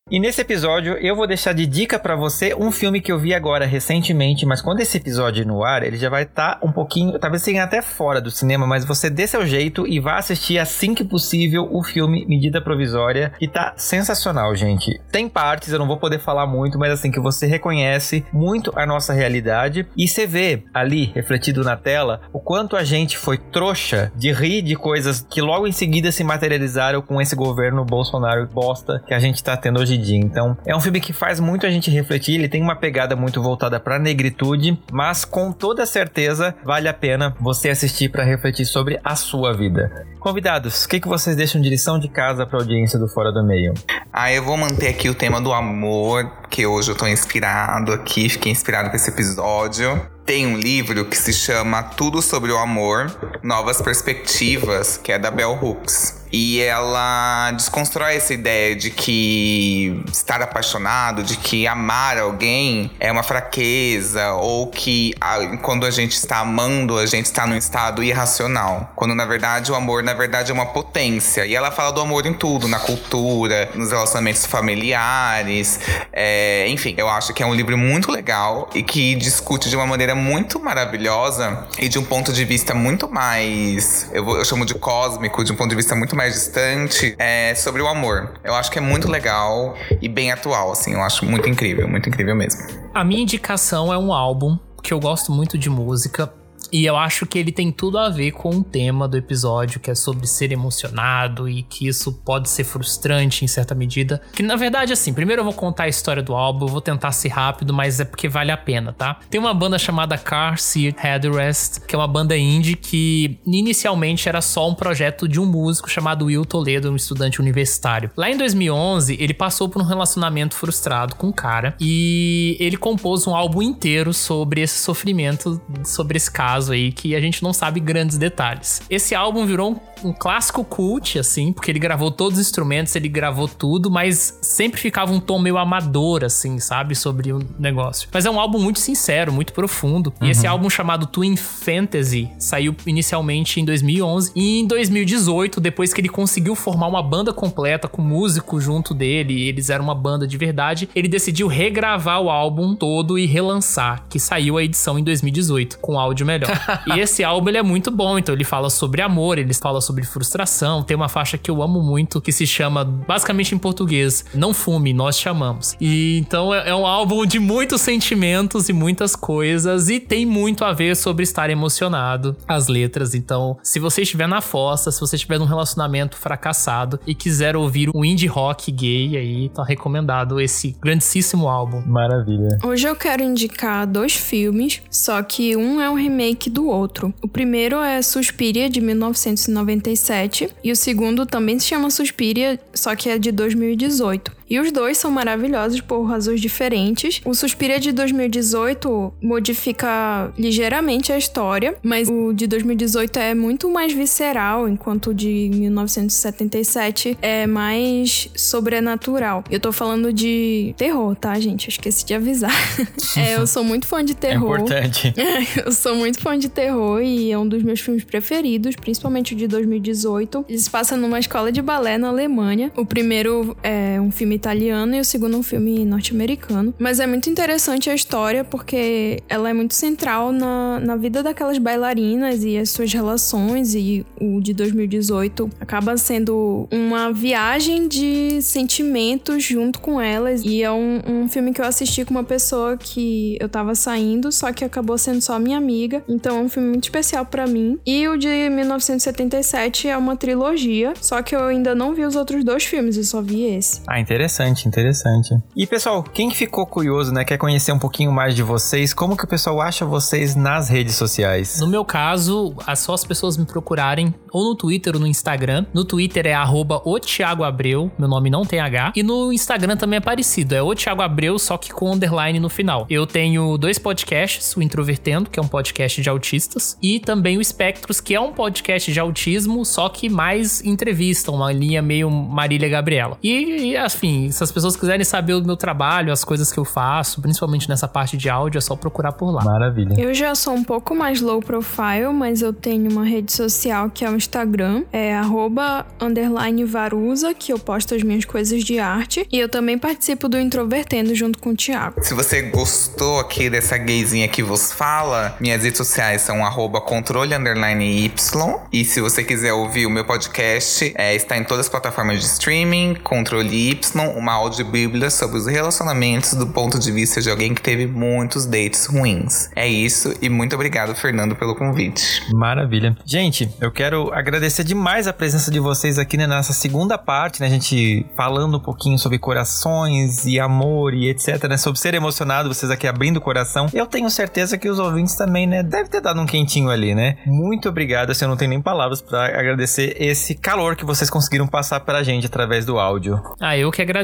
E nesse episódio eu vou deixar de dica para você um filme que eu vi agora recentemente, mas quando esse episódio ir no ar, ele já vai estar tá um pouquinho, talvez tenha até fora do cinema, mas você dê seu jeito e vá assistir assim que possível o filme Medida Provisória, que tá sensacional, gente. Tem partes, eu não vou poder falar muito, mas assim que você reconhece muito a nossa realidade e você vê ali refletido na tela o quanto a gente foi trouxa de rir de coisas que logo em seguida se materializaram com esse governo Bolsonaro bosta que a gente tá tendo hoje Então, é um filme que faz muito a gente refletir, ele tem uma pegada muito voltada para negritude, mas com toda certeza vale a pena você assistir para refletir sobre a sua vida. Convidados, o que, que vocês deixam de lição de casa para audiência do Fora do Meio? Ah, eu vou manter aqui o tema do amor, que hoje eu tô inspirado aqui, fiquei inspirado com esse episódio. Tem um livro que se chama Tudo sobre o Amor, Novas Perspectivas, que é da Bell Hooks. E ela desconstrói essa ideia de que estar apaixonado, de que amar alguém é uma fraqueza, ou que quando a gente está amando, a gente está num estado irracional. Quando na verdade o amor, na verdade, é uma potência. E ela fala do amor em tudo, na cultura, nos relacionamentos familiares. É, enfim, eu acho que é um livro muito legal e que discute de uma maneira muito maravilhosa e de um ponto de vista muito mais. Eu, vou, eu chamo de cósmico, de um ponto de vista muito mais distante, é sobre o amor. Eu acho que é muito legal e bem atual, assim. Eu acho muito incrível, muito incrível mesmo. A minha indicação é um álbum que eu gosto muito de música. E eu acho que ele tem tudo a ver com o tema do episódio, que é sobre ser emocionado e que isso pode ser frustrante em certa medida. Que na verdade, assim, primeiro eu vou contar a história do álbum, eu vou tentar ser rápido, mas é porque vale a pena, tá? Tem uma banda chamada Car Seat Headrest, que é uma banda indie que inicialmente era só um projeto de um músico chamado Will Toledo, um estudante universitário. Lá em 2011, ele passou por um relacionamento frustrado com um cara e ele compôs um álbum inteiro sobre esse sofrimento, sobre esse caso caso aí que a gente não sabe grandes detalhes. Esse álbum virou um, um clássico cult, assim, porque ele gravou todos os instrumentos, ele gravou tudo, mas sempre ficava um tom meio amador, assim, sabe? Sobre o negócio. Mas é um álbum muito sincero, muito profundo. Uhum. E esse uhum. álbum chamado Twin Fantasy saiu inicialmente em 2011. E em 2018, depois que ele conseguiu formar uma banda completa com músico junto dele, eles eram uma banda de verdade, ele decidiu regravar o álbum todo e relançar, que saiu a edição em 2018, com áudio melhor. E esse álbum ele é muito bom, então ele fala sobre amor, ele fala sobre frustração. Tem uma faixa que eu amo muito que se chama, basicamente em português, Não Fume, Nós Chamamos. E então é, é um álbum de muitos sentimentos e muitas coisas e tem muito a ver sobre estar emocionado, as letras. Então, se você estiver na fossa, se você estiver num relacionamento fracassado e quiser ouvir um indie rock gay, aí tá recomendado esse grandíssimo álbum. Maravilha. Hoje eu quero indicar dois filmes, só que um é um remake do outro. O primeiro é Suspiria, de 1997, e o segundo também se chama Suspiria, só que é de 2018. E os dois são maravilhosos por razões diferentes. O Suspira de 2018 modifica ligeiramente a história, mas o de 2018 é muito mais visceral, enquanto o de 1977 é mais sobrenatural. Eu tô falando de terror, tá, gente? Eu esqueci de avisar. é, eu sou muito fã de é terror. É importante. eu sou muito fã de terror e é um dos meus filmes preferidos, principalmente o de 2018. Ele se passa numa escola de balé na Alemanha. O primeiro é um filme italiano e o segundo um filme norte-americano. Mas é muito interessante a história porque ela é muito central na, na vida daquelas bailarinas e as suas relações. E o de 2018 acaba sendo uma viagem de sentimentos junto com elas. E é um, um filme que eu assisti com uma pessoa que eu tava saindo, só que acabou sendo só minha amiga. Então é um filme muito especial para mim. E o de 1977 é uma trilogia, só que eu ainda não vi os outros dois filmes, eu só vi esse. Ah, interessante Interessante, interessante. E pessoal, quem ficou curioso, né, quer conhecer um pouquinho mais de vocês, como que o pessoal acha vocês nas redes sociais? No meu caso, é só as pessoas me procurarem ou no Twitter ou no Instagram. No Twitter é arroba o Thiago Abreu, meu nome não tem H. E no Instagram também é parecido, é o Thiago Abreu, só que com underline no final. Eu tenho dois podcasts, o Introvertendo, que é um podcast de autistas, e também o Espectros, que é um podcast de autismo, só que mais entrevista, uma linha meio Marília Gabriela. E, e assim, assim, se as pessoas quiserem saber o meu trabalho, as coisas que eu faço, principalmente nessa parte de áudio, é só procurar por lá. Maravilha. Eu já sou um pouco mais low profile, mas eu tenho uma rede social que é o Instagram, é arroba underline varusa, que eu posto as minhas coisas de arte. E eu também participo do Introvertendo junto com o Thiago. Se você gostou aqui dessa gayzinha que vos fala, minhas redes sociais são arroba controle underline Y. E se você quiser ouvir o meu podcast, é, está em todas as plataformas de streaming, Controle Y, uma audiobíblia sobre os relacionamentos do ponto de vista de alguém que teve muitos dates ruins. É isso e muito obrigado, Fernando, pelo convite. Maravilha. Gente, eu quero agradecer demais a presença de vocês aqui né, nessa segunda parte, né? A gente falando um pouquinho sobre corações e amor e etc, né? Sobre ser emocionado, vocês aqui abrindo o coração. Eu tenho certeza que os ouvintes também, né? Deve ter dado um quentinho ali, né? Muito obrigado, assim, eu não tenho nem palavras para agradecer esse calor que vocês conseguiram passar pra gente através do áudio. Ah, eu que agradeço,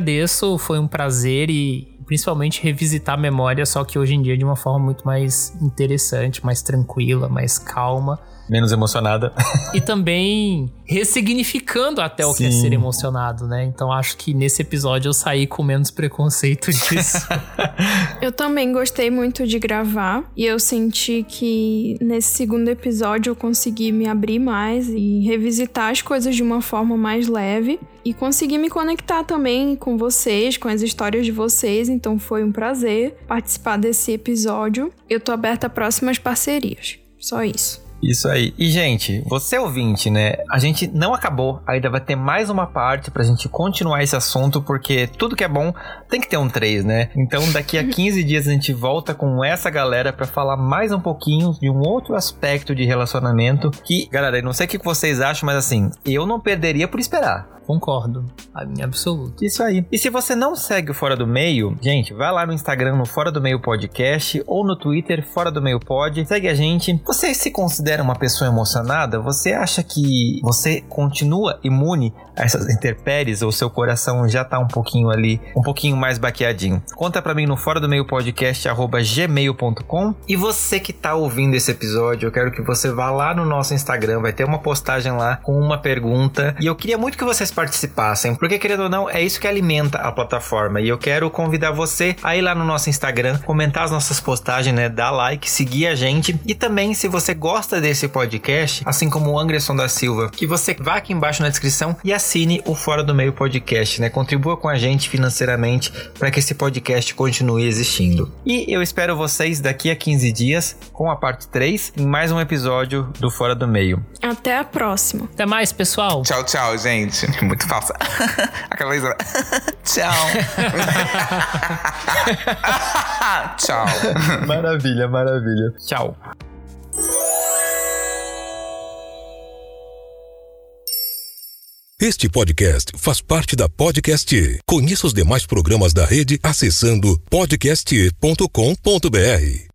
foi um prazer e principalmente revisitar a memória, só que hoje em dia de uma forma muito mais interessante, mais tranquila, mais calma. Menos emocionada. e também ressignificando até o Sim. que é ser emocionado, né? Então acho que nesse episódio eu saí com menos preconceito disso. eu também gostei muito de gravar e eu senti que nesse segundo episódio eu consegui me abrir mais e revisitar as coisas de uma forma mais leve e consegui me conectar também com vocês, com as histórias de vocês, então foi um prazer participar desse episódio. Eu tô aberta a próximas parcerias. Só isso. Isso aí. E, gente, você ouvinte, né? A gente não acabou. Ainda vai ter mais uma parte pra gente continuar esse assunto, porque tudo que é bom tem que ter um 3, né? Então, daqui a 15 dias a gente volta com essa galera para falar mais um pouquinho de um outro aspecto de relacionamento que, galera, eu não sei o que vocês acham, mas assim, eu não perderia por esperar. Concordo. Em absoluto. Isso aí. E se você não segue o Fora do Meio, gente, vai lá no Instagram no Fora do Meio Podcast ou no Twitter Fora do Meio Pod. Segue a gente. Você se considera uma pessoa emocionada? Você acha que você continua imune a essas intempéries ou seu coração já tá um pouquinho ali, um pouquinho mais baqueadinho? Conta para mim no Fora do Meio Podcast gmail.com. E você que tá ouvindo esse episódio, eu quero que você vá lá no nosso Instagram, vai ter uma postagem lá com uma pergunta e eu queria muito que vocês participassem, porque querendo ou não, é isso que alimenta a plataforma. E eu quero convidar você a ir lá no nosso Instagram, comentar as nossas postagens, né? Dar like, seguir a gente. E também, se você gosta desse podcast, assim como o Anderson da Silva, que você vá aqui embaixo na descrição e assine o Fora do Meio Podcast, né? Contribua com a gente financeiramente para que esse podcast continue existindo. E eu espero vocês daqui a 15 dias com a parte 3 em mais um episódio do Fora do Meio. Até a próxima. Até mais, pessoal. Tchau, tchau, gente. Muito falsa. Aquela vez. Tchau. Tchau. Maravilha, maravilha. Tchau. Este podcast faz parte da Podcast. Conheça os demais programas da rede acessando podcast.com.br.